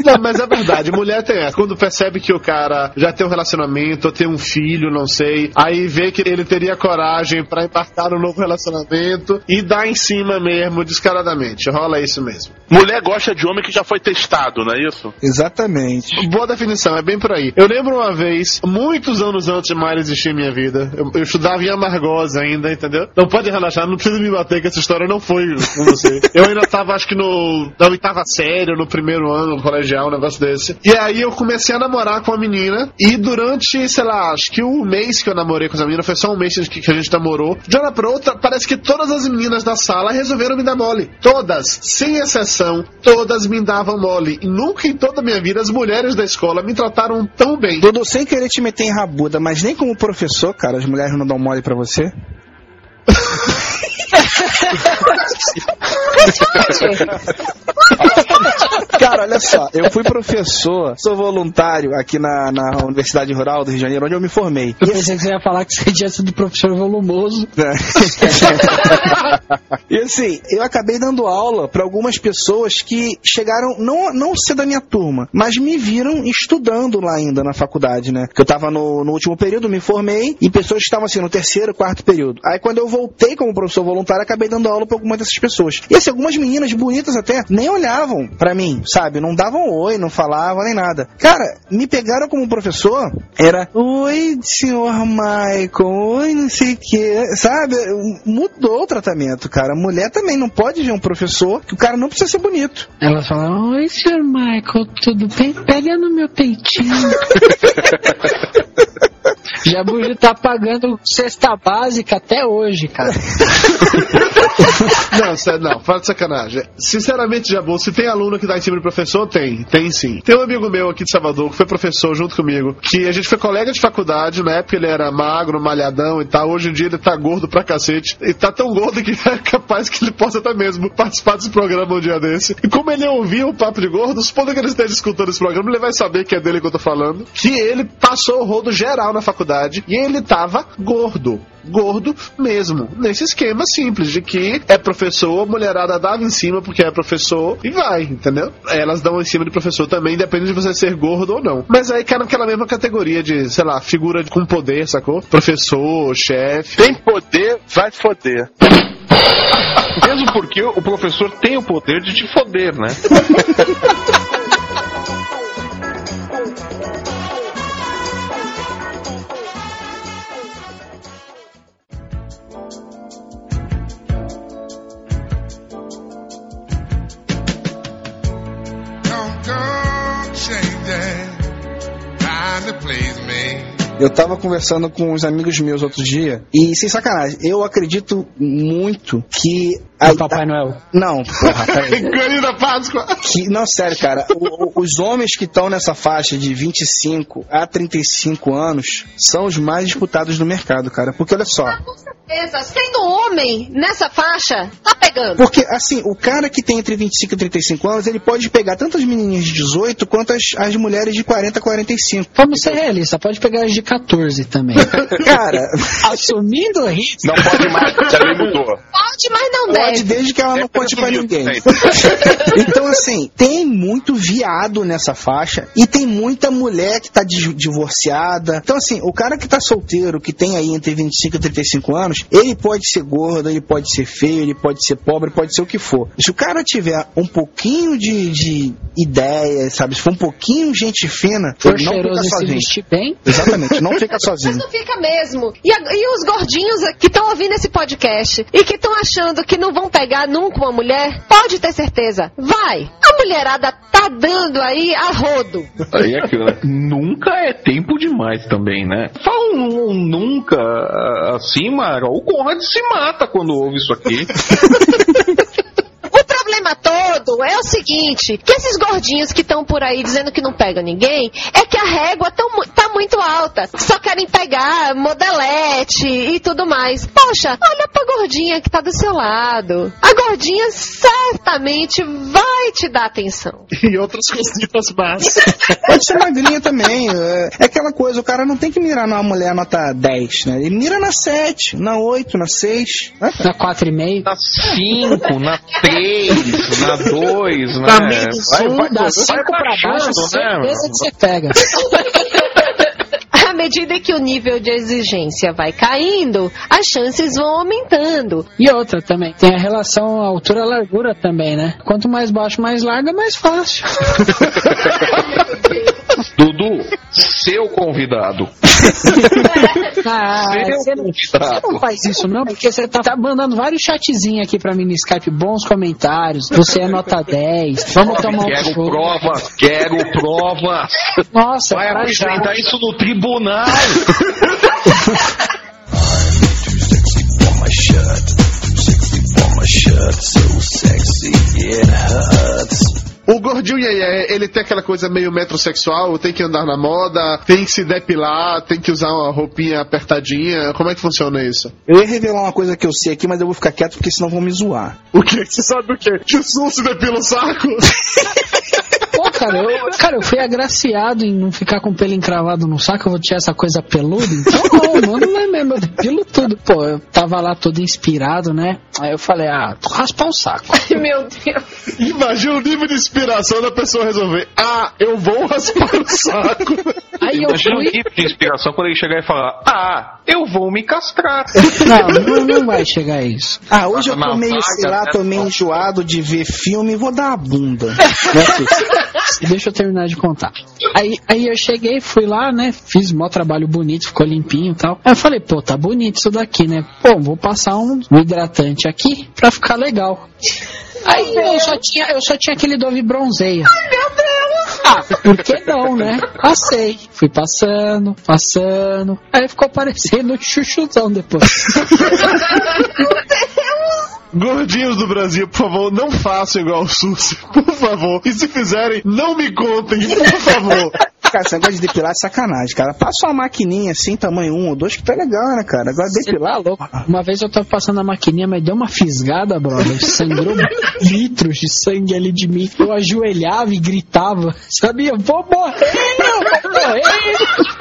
Não, mas é verdade, mulher tem essa. Quando percebe que o cara já tem um relacionamento, ou tem um filho, não sei, aí vê que ele teria coragem pra embarcar no novo relacionamento e dá em cima mesmo, descaradamente. Rola isso mesmo. Mulher gosta de homem que já foi testado, não é isso? Exatamente. Boa definição, é bem por aí. Eu lembro uma vez, muitos anos antes de Mayra existir em minha vida, eu, eu estudava em Amargosa ainda, entendeu? Não pode relaxar, não precisa me bater que essa história não foi com você. Eu ainda tava, acho que no, na oitava série, no primeiro ano, no colegial, um negócio desse. E aí eu comecei a namorar com a menina, e durante, sei lá, acho que o mês que eu namorei com essa menina, foi só um mês que a gente namorou, de uma hora pra outra, parece que todas as meninas da sala resolveram me dar mole. Todas, sem exceção, todas me davam mole. E nunca em toda a minha vida as mulheres da escola me trataram tão bem. Dudu, sem querer te meter em rabuda, mas nem como professor, cara, as mulheres não dão mole pra você? Cara, olha só, eu fui professor, sou voluntário aqui na, na Universidade Rural do Rio de Janeiro, onde eu me formei. Eu pensei que você ia falar que você tinha sido professor volumoso. e assim, eu acabei dando aula para algumas pessoas que chegaram, não, não ser da minha turma, mas me viram estudando lá ainda na faculdade, né? Que eu tava no, no último período, me formei, e pessoas que estavam assim no terceiro, quarto período. Aí quando eu voltei como professor voluntário, acabei dando aula para algumas dessas pessoas. E assim, algumas meninas bonitas até nem olhavam para mim, sabe? Não davam oi, não falavam nem nada. Cara, me pegaram como professor, era oi, senhor Michael, oi, não sei o que, sabe? Mudou o tratamento, cara. Mulher também não pode ver um professor que o cara não precisa ser bonito. Ela fala, oi, senhor Michael, tudo bem? Pega no meu peitinho. Jabuji tá pagando cesta básica até hoje, cara. Não, não, fala de sacanagem. Sinceramente, Jabu, se tem aluno que dá em cima do professor, tem, tem sim. Tem um amigo meu aqui de Salvador que foi professor junto comigo, que a gente foi colega de faculdade, na época ele era magro, malhadão e tal. Hoje em dia ele tá gordo pra cacete. E tá tão gordo que é capaz que ele possa até mesmo participar desse programa um dia desse. E como ele ouvia o Papo de Gordo, supondo que ele esteja escutando esse programa, ele vai saber que é dele que eu tô falando. Que ele passou o rodo geral na faculdade e ele tava gordo gordo mesmo. Nesse esquema simples de que é professor, mulherada dava em cima porque é professor e vai, entendeu? Elas dão em cima de professor também, depende de você ser gordo ou não. Mas aí cai naquela mesma categoria de, sei lá, figura com poder, sacou? Professor, chefe. Tem poder, vai foder. Mesmo porque o professor tem o poder de te foder, né? Eu tava conversando com uns amigos meus outro dia, e sem sacanagem, eu acredito muito que. O Papai Noel. Não, porra, peraí. Da Páscoa. Que, não, sério, cara. o- o- os homens que estão nessa faixa de 25 a 35 anos são os mais disputados do mercado, cara. Porque olha só. Beleza, sendo homem nessa faixa, tá pegando. Porque, assim, o cara que tem entre 25 e 35 anos, ele pode pegar tanto as menininhas de 18 quanto as, as mulheres de 40 a 45. Vamos ser realistas, pode pegar as de 14 também. Cara, assumindo o risco. Não pode mais, já nem mudou. Pode, mas não Pode, deve. desde que ela não conte pra ninguém. Então, assim, tem muito viado nessa faixa e tem muita mulher que tá di- divorciada. Então, assim, o cara que tá solteiro, que tem aí entre 25 e 35 anos, ele pode ser gordo, ele pode ser feio, ele pode ser pobre, pode ser o que for. Se o cara tiver um pouquinho de, de ideia, sabe? Se for um pouquinho gente fina, For ele não fica se sozinho. vestir bem. Exatamente, não fica Mas sozinho. não fica mesmo. E, a- e os gordinhos que estão ouvindo esse podcast e que estão achando que não vão pegar nunca uma mulher, pode ter certeza. Vai. A mulherada tá dando aí a rodo. Aí é aquilo, né? Nunca é tempo demais também, né? Fala um, um nunca ah, assim, O Conrad se mata quando ouve isso aqui. O problema todo é o seguinte, que esses gordinhos que estão por aí dizendo que não pega ninguém, é que a régua tão tá muito alta. Só querem pegar modelete e tudo mais. Poxa, olha pra gordinha que tá do seu lado. A gordinha certamente vai te dar atenção. E outras coisinhas más. Pode ser magrinha também. É, é aquela coisa, o cara não tem que mirar numa mulher nota 10, né? Ele mira na 7, na 8, na 6. Né? Na 4,5. Na 5, na 3, na 2, né? Na um, vai- da vai 5 pra baixo, baixando, certeza né? que você pega. À medida que o nível de exigência vai caindo, as chances vão aumentando. E outra também, tem a relação altura-largura também, né? Quanto mais baixo, mais larga, mais fácil. Dudu, seu convidado. Ah, Seu você não, convidado. você não faz isso não, porque você tá, tá mandando vários chatzinhos aqui pra mim no Skype, bons comentários, você é nota 10, vamos tomar um Quero show. provas, quero provas. Nossa, Vai apresentar isso no tribunal. O gordinho Yeye, ele tem aquela coisa meio metrosexual, tem que andar na moda, tem que se depilar, tem que usar uma roupinha apertadinha. Como é que funciona isso? Eu ia revelar uma coisa que eu sei aqui, mas eu vou ficar quieto porque senão vão me zoar. O que? Você sabe o que? Jesus se depila o saco? Cara, eu, cara, eu fui agraciado em não ficar com pelo encravado no saco, eu vou tirar essa coisa peluda. Então, não, mano, não é mesmo, eu depilo tudo. Pô, eu tava lá todo inspirado, né? Aí eu falei, ah, vou raspar o saco. Meu Deus. Imagina o nível de inspiração da pessoa resolver. Ah, eu vou raspar o saco. Aí eu Imagina um fui. tipo de inspiração quando ele chegar e falar: Ah, eu vou me castrar. Não, não, não vai chegar a isso. Ah, hoje eu tô Na meio, vaga, sei lá, né? tô meio enjoado de ver filme, vou dar a bunda. É possível. Deixa eu terminar de contar. Aí, aí eu cheguei, fui lá, né? Fiz mó trabalho bonito, ficou limpinho e tal. Aí eu falei, pô, tá bonito isso daqui, né? Pô, vou passar um, um hidratante aqui pra ficar legal. Aí eu só tinha, eu só tinha aquele Dove bronzeia. Ai, meu Deus! Ah, por que não, né? Passei. Fui passando, passando. Aí ficou parecendo um chuchuzão depois. Gordinhos do Brasil, por favor, não façam igual o Susi, por favor. E se fizerem, não me contem, por favor. Cara, esse negócio de depilar é sacanagem, cara. Passa uma maquininha assim, tamanho 1 ou 2, que tá legal, né, cara? Agora depilar, louco. Uma vez eu tava passando a maquininha, mas deu uma fisgada, brother. Sangrou litros de sangue ali de mim. Eu ajoelhava e gritava. Sabia? Vou morrer, vou morrer.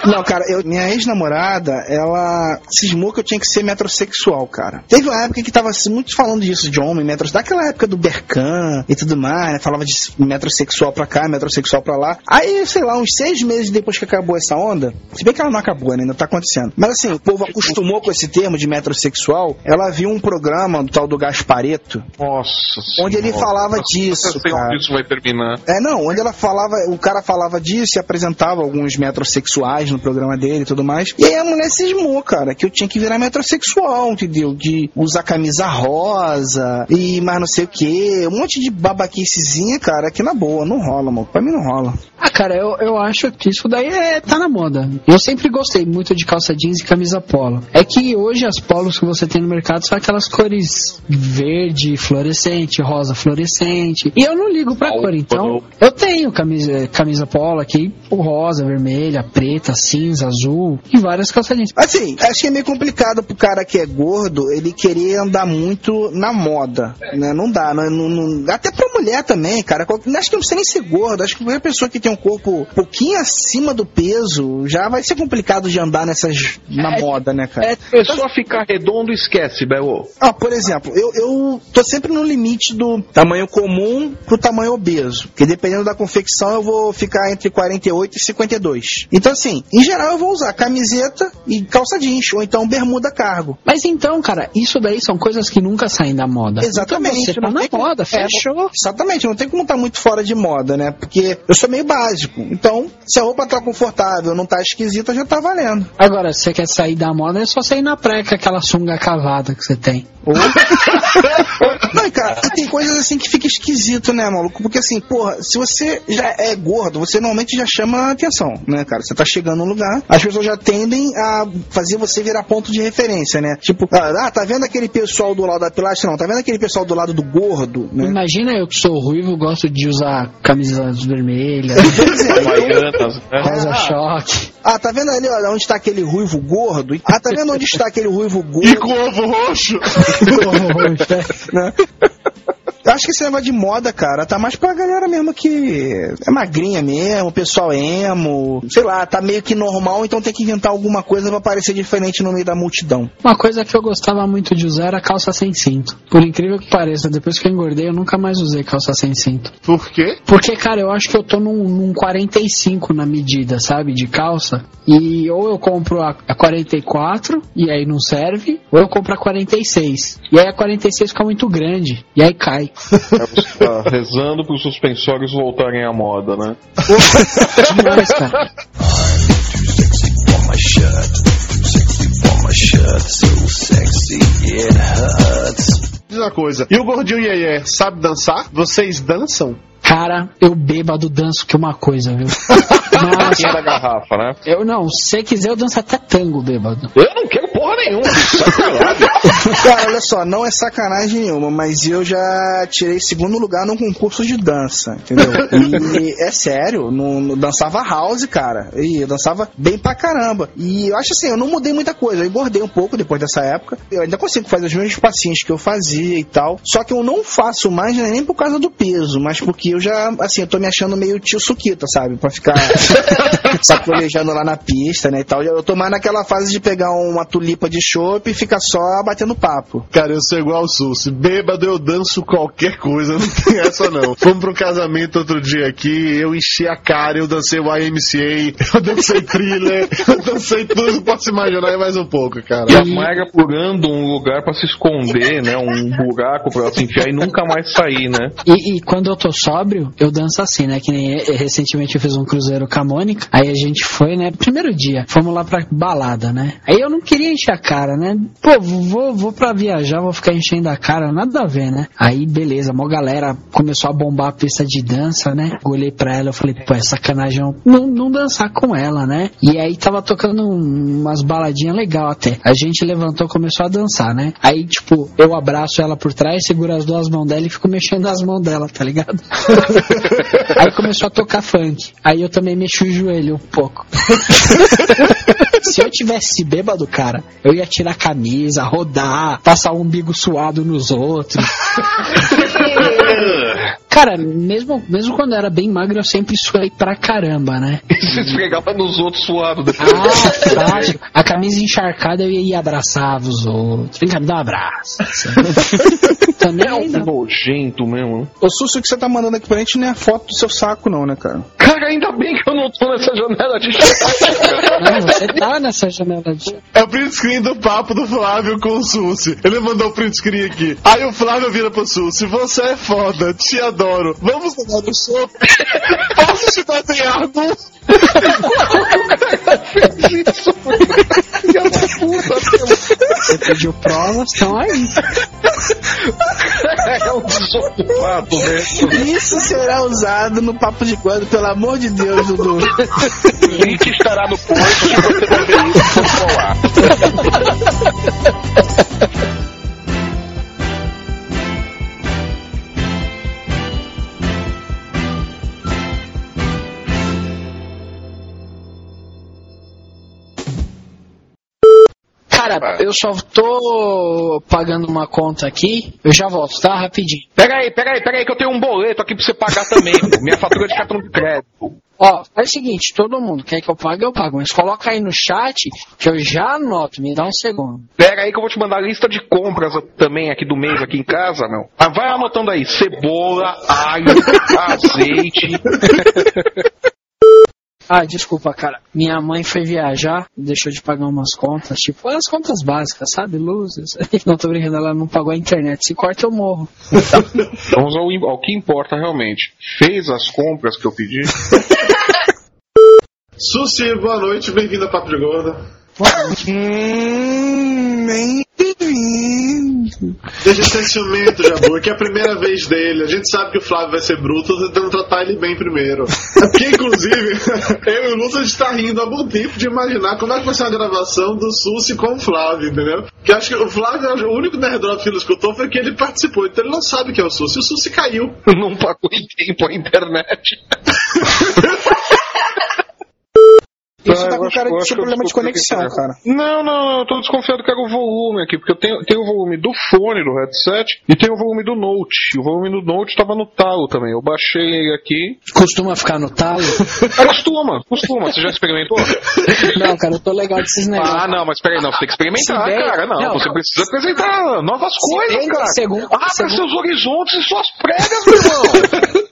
Não, cara, eu, minha ex-namorada, ela cismou que eu tinha que ser metrosexual, cara. Teve uma época que tava assim, muito falando disso, de homem, metros, daquela época do Berkan e tudo mais, né? Falava de metrosexual pra cá, metrosexual pra lá. Aí, sei lá, uns seis meses depois que acabou essa onda, se bem que ela não acabou, né? Ainda tá acontecendo. Mas assim, o povo acostumou com esse termo de metrosexual. Ela viu um programa do tal do Gaspareto, Nossa onde ele Senhora. falava Eu disso, sei cara. onde isso vai terminar. É, não, onde ela falava, o cara falava disso e apresentava alguns metrosexuais no programa dele e tudo mais. E aí a mulher cismou, cara, que eu tinha que virar metrosexual, entendeu? De usar camisa rosa e mais não sei o que. Um monte de babaquicezinha, cara, que na boa, não rola, mano. Pra mim não rola. Ah, cara, eu, eu acho que isso daí é, tá na moda. Eu sempre gostei muito de calça jeans e camisa polo. É que hoje as polos que você tem no mercado são aquelas cores verde fluorescente, rosa fluorescente. E eu não ligo pra cor, então eu tenho camisa, camisa polo aqui, rosa, vermelha, preta, cinza, azul e várias calça jeans. Assim, acho que é meio complicado pro cara que é gordo ele querer andar muito na moda, né? Não dá, não, não- não- até pra mulher também, cara. Acho que não precisa nem ser gordo, acho que qualquer pessoa que tem um corpo um acima do peso já vai ser complicado de andar nessas na moda, né, cara? É pessoa ficar redondo, esquece, Belo. Ah, por exemplo, eu, eu tô sempre no limite do tamanho comum pro tamanho obeso. Porque dependendo da confecção, eu vou ficar entre 48 e 52. Então, assim, em geral eu vou usar camiseta e calça jeans, ou então bermuda cargo. Mas então, cara, isso daí são coisas que nunca saem da moda. Exatamente. Então você tá não na como- moda, é, fechou. exatamente, não tem como estar muito fora de moda, né? Porque eu sou meio básico. Então, se a roupa tá confortável, não tá esquisita, já tá valendo. Agora, se você quer sair da moda, é só sair na praia com aquela sunga cavada que você tem. Não, cara, e tem coisas assim que fica esquisito, né, maluco? Porque assim, porra, se você já é gordo, você normalmente já chama atenção, né, cara? Você tá chegando num lugar, as pessoas já tendem a fazer você virar ponto de referência, né? Tipo, ah, tá vendo aquele pessoal do lado da pilastra? Não, tá vendo aquele pessoal do lado do gordo, né? Imagina eu que sou ruivo, gosto de usar camisas vermelhas, Né? rosa Ah. choque. Ah, tá vendo ali, olha, onde está aquele ruivo gordo? Ah, tá vendo onde está aquele ruivo gordo? E com ovo roxo. né? Eu acho que esse negócio de moda, cara, tá mais pra galera mesmo que é magrinha mesmo, o pessoal emo, sei lá, tá meio que normal, então tem que inventar alguma coisa pra parecer diferente no meio da multidão. Uma coisa que eu gostava muito de usar era calça sem cinto. Por incrível que pareça, depois que eu engordei, eu nunca mais usei calça sem cinto. Por quê? Porque, cara, eu acho que eu tô num, num 45 na medida, sabe, de calça. E ou eu compro a, a 44 e aí não serve, ou eu compro a 46. E aí a 46 fica muito grande, e aí cai. É você tá rezando pros suspensórios voltarem à moda, né? Demais, cara. for my shirt. Too sexy for my shirt. So sexy it hurts. Diz uma coisa. E o gordinho Yeye sabe dançar? Vocês dançam? Cara, eu bêbado danço que uma coisa, viu? Quem é da Nossa, garrafa, né? eu não, se você quiser eu danço até tango bêbado. Eu não quero porra nenhuma. Sacanagem. Cara, olha só, não é sacanagem nenhuma, mas eu já tirei segundo lugar num concurso de dança, entendeu? E é sério, no, no- dançava house, cara. E eu dançava bem pra caramba. E eu acho assim, eu não mudei muita coisa. Eu engordei um pouco depois dessa época. Eu ainda consigo fazer os mesmos passinhos que eu fazia e tal. Só que eu não faço mais né, nem por causa do peso, mas porque eu já, assim, eu tô me achando meio tio Suquita, sabe? Pra ficar sacolejando lá na pista, né, e tal. Eu tô mais naquela fase de pegar uma tulipa pipa de chopp e fica só batendo papo. Cara, eu sou igual o Sus. Bêbado eu danço qualquer coisa, não tem essa não. Fomos pra um casamento outro dia aqui, eu enchi a cara, eu dancei o YMCA, eu dancei thriller, eu dancei tudo que posso imaginar e mais um pouco, cara. E a Mayra procurando um lugar pra se esconder, né? Um buraco pra ela se enfiar e nunca mais sair, né? E, e quando eu tô sóbrio, eu danço assim, né? Que nem eh, recentemente eu fiz um cruzeiro com a Mônica. Aí a gente foi, né? Primeiro dia, fomos lá pra balada, né? Aí eu não queria encher a cara, né? Pô, vou, vou pra viajar, vou ficar enchendo a cara, nada a ver, né? Aí beleza, uma galera começou a bombar a pista de dança, né? Eu olhei pra ela, eu falei, pô, é sacanagem não, não dançar com ela, né? E aí tava tocando um- umas baladinhas legal até. A gente levantou, começou a dançar, né? Aí, tipo, eu abraço ela por trás, seguro as duas mãos dela e fico mexendo as mãos dela, tá ligado? aí começou a tocar funk. Aí eu também mexi o joelho um pouco. Se eu tivesse bêbado, cara, eu ia tirar a camisa, rodar, passar o umbigo suado nos outros. Cara, mesmo, mesmo quando eu era bem magro, eu sempre suei pra caramba, né? Você esfregava nos outros suado depois. Ah, fantástico. A camisa encharcada eu ia abraçava os outros. Vem cá, me dá um abraço. Também É um não. nojento mesmo. Ô, Susso, o que você tá mandando aqui pra gente não é a foto do seu saco, não, né, cara? Cara, ainda bem que eu não tô nessa janela de Não, você tá nessa janela de. É o print screen do papo do Flávio com o Sussi. Ele mandou o print screen aqui. Aí o Flávio vira pro Sussi. Você é foda, te adoro. Vamos tomar no soco? Posso te desenhar nu? Você pediu provas, estão aí. É um desocupado mesmo. Isso será usado no papo de quando, pelo amor de Deus, Dudu. O link estará no post e você vai ver isso no ar. Eu só tô pagando uma conta aqui. Eu já volto, tá? Rapidinho. Pega aí, pega aí, pega aí que eu tenho um boleto aqui pra você pagar também. Minha fatura de cartão de crédito. Ó, faz o seguinte, todo mundo quer que eu pague, eu pago. Mas coloca aí no chat que eu já anoto. Me dá um segundo. Pega aí que eu vou te mandar a lista de compras também aqui do mês aqui em casa, meu. Ah, vai anotando aí, cebola, alho, azeite. Ah, desculpa, cara. Minha mãe foi viajar, deixou de pagar umas contas, tipo, as contas básicas, sabe? Luzes. Não tô brincando, ela não pagou a internet. Se corta, eu morro. Vamos ao, ao que importa realmente. Fez as compras que eu pedi? Sussi, boa noite. Bem-vindo a Papo de Gordo. Bem-vindo. Deixa de ser ciumento, Jabu, que é a primeira vez dele. A gente sabe que o Flávio vai ser bruto, tô tentando tratar ele bem primeiro. É porque, inclusive, eu e o Lúcio a gente tá rindo há bom tempo de imaginar como é que vai ser a gravação do Sussi com o Flávio, entendeu? Porque acho que o Flávio, o único Nerdrop que ele escutou foi que ele participou, então ele não sabe quem é o Sussi. O Sussi caiu. Não pagou em tempo a internet. Isso Ah, tá com cara de ser problema de conexão, é. cara. Não, não, eu tô desconfiado que era o volume aqui, porque eu tenho, tenho o volume do fone do headset e tenho o volume do Note. O volume do Note tava no talo também. Eu baixei ele aqui. Costuma ficar no talo? É, costuma, costuma. Você já experimentou? Não, cara, eu tô legal desses negócios. Ah, não, mas peraí, não, você tem que experimentar, bem- cara. Não, não, você não. precisa apresentar novas coisas, bem cara. segundo- Abra segundo- seus horizontes e suas pregas, meu irmão.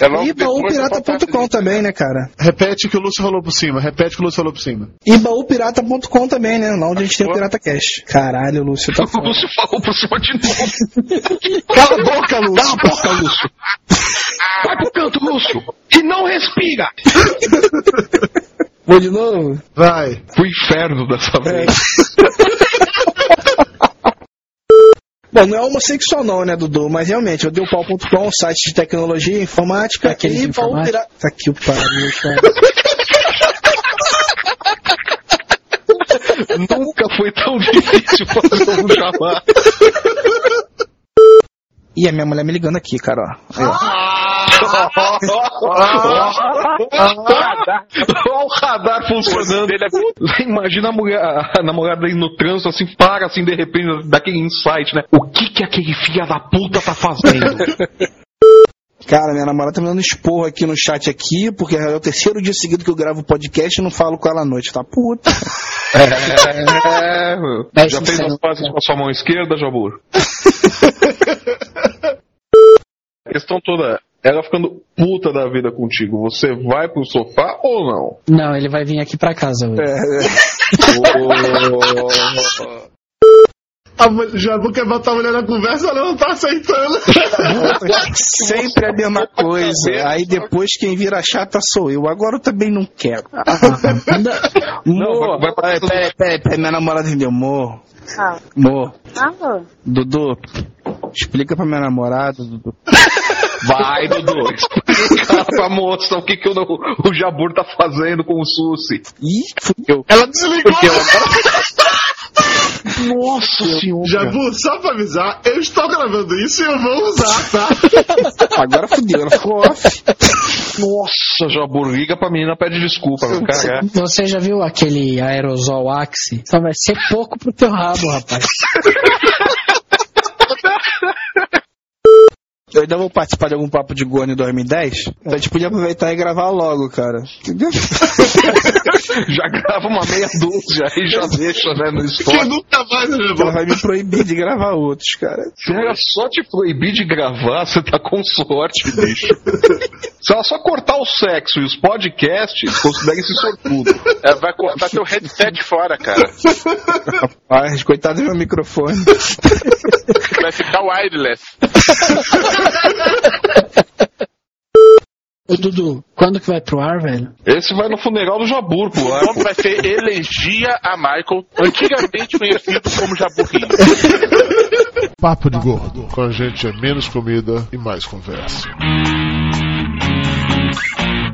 É logo E baúpirata.com também, né, cara? Repete o que o Lúcio falou por cima, repete o que o Lúcio falou por cima. E baúpirata.com também, né? Lá onde a gente tem o Pirata Cash. Caralho, Lúcio, tá O. Lúcio falou por cima de novo. Cala a boca, Lúcio! Cala a boca, Lúcio. Vai pro canto, Lúcio. E não respira. Vou de novo? Vai. Pro inferno dessa vez. Bom, não é homossexual não, né, Dudu? Mas realmente, eu dei o pau.com, site de tecnologia, informática Aquele de e informática? baúpirata... Tá aqui o pariu, cara. Nunca foi tão difícil fazer um jabá. Ih, a minha mulher me ligando aqui, cara, ó. Aí, ó. Olha o radar funcionando. Imagina a, mulher, a namorada aí no trânsito, assim, para assim de repente daquele insight, né? O que que aquele filho da puta tá fazendo? Cara, minha namorada tá me dando esporro aqui no chat aqui, porque é o terceiro dia seguido que eu gravo podcast e não falo com ela à noite, tá puta. É, já fez as pazes com a sua mão esquerda, Jabur? A questão toda é, ela ficando puta da vida contigo, você vai pro sofá ou não? Não, ele vai vir aqui pra casa hoje. A mulher, Jabu quer botar a mulher na conversa, ela não tá aceitando. Sempre a mesma coisa. Aí depois quem vira chata sou eu. Agora eu também não quero. Amor, vai- vai pra- peraí, peraí, peraí, minha namorada entendeu. Amor, Ah, amor. Dudu, explica pra minha namorada, Dudu. Vai, Dudu, explica pra moça o que, que o, o Jabur tá fazendo com o Susi. Ih, fudeu. Ela desligou. Nossa senhora. Jabu, só pra avisar, eu estou gravando isso e eu vou usar, tá? Agora fudeu, ela ficou off. Nossa, Jabur, liga pra menina, pede desculpa, cara. Você já viu aquele aerosol Axe? Só vai ser pouco pro teu rabo, rapaz. Eu ainda vou participar de algum papo de Gone 2010. Então a gente podia aproveitar e gravar logo, cara. Entendeu? Já grava uma meia dúzia e já deixa, né, no Que estoque. nunca mais, né, Ela vai me proibir de gravar outros, cara. Se ela só te proibir de gravar, você tá com sorte, bicho. Se ela só cortar o sexo e os podcasts, considere-se sortudo. É, vai cortar teu headset fora, cara. Rapaz, coitado do meu microfone. Vai ficar wireless. Ô Dudu, quando que vai pro ar, velho? Esse vai no funeral do Jabur, pô. O nome vai ser Elegia a Michael, antigamente conhecido como Jaburrinho. Papo de Gordo. Com a gente é menos comida e mais conversa.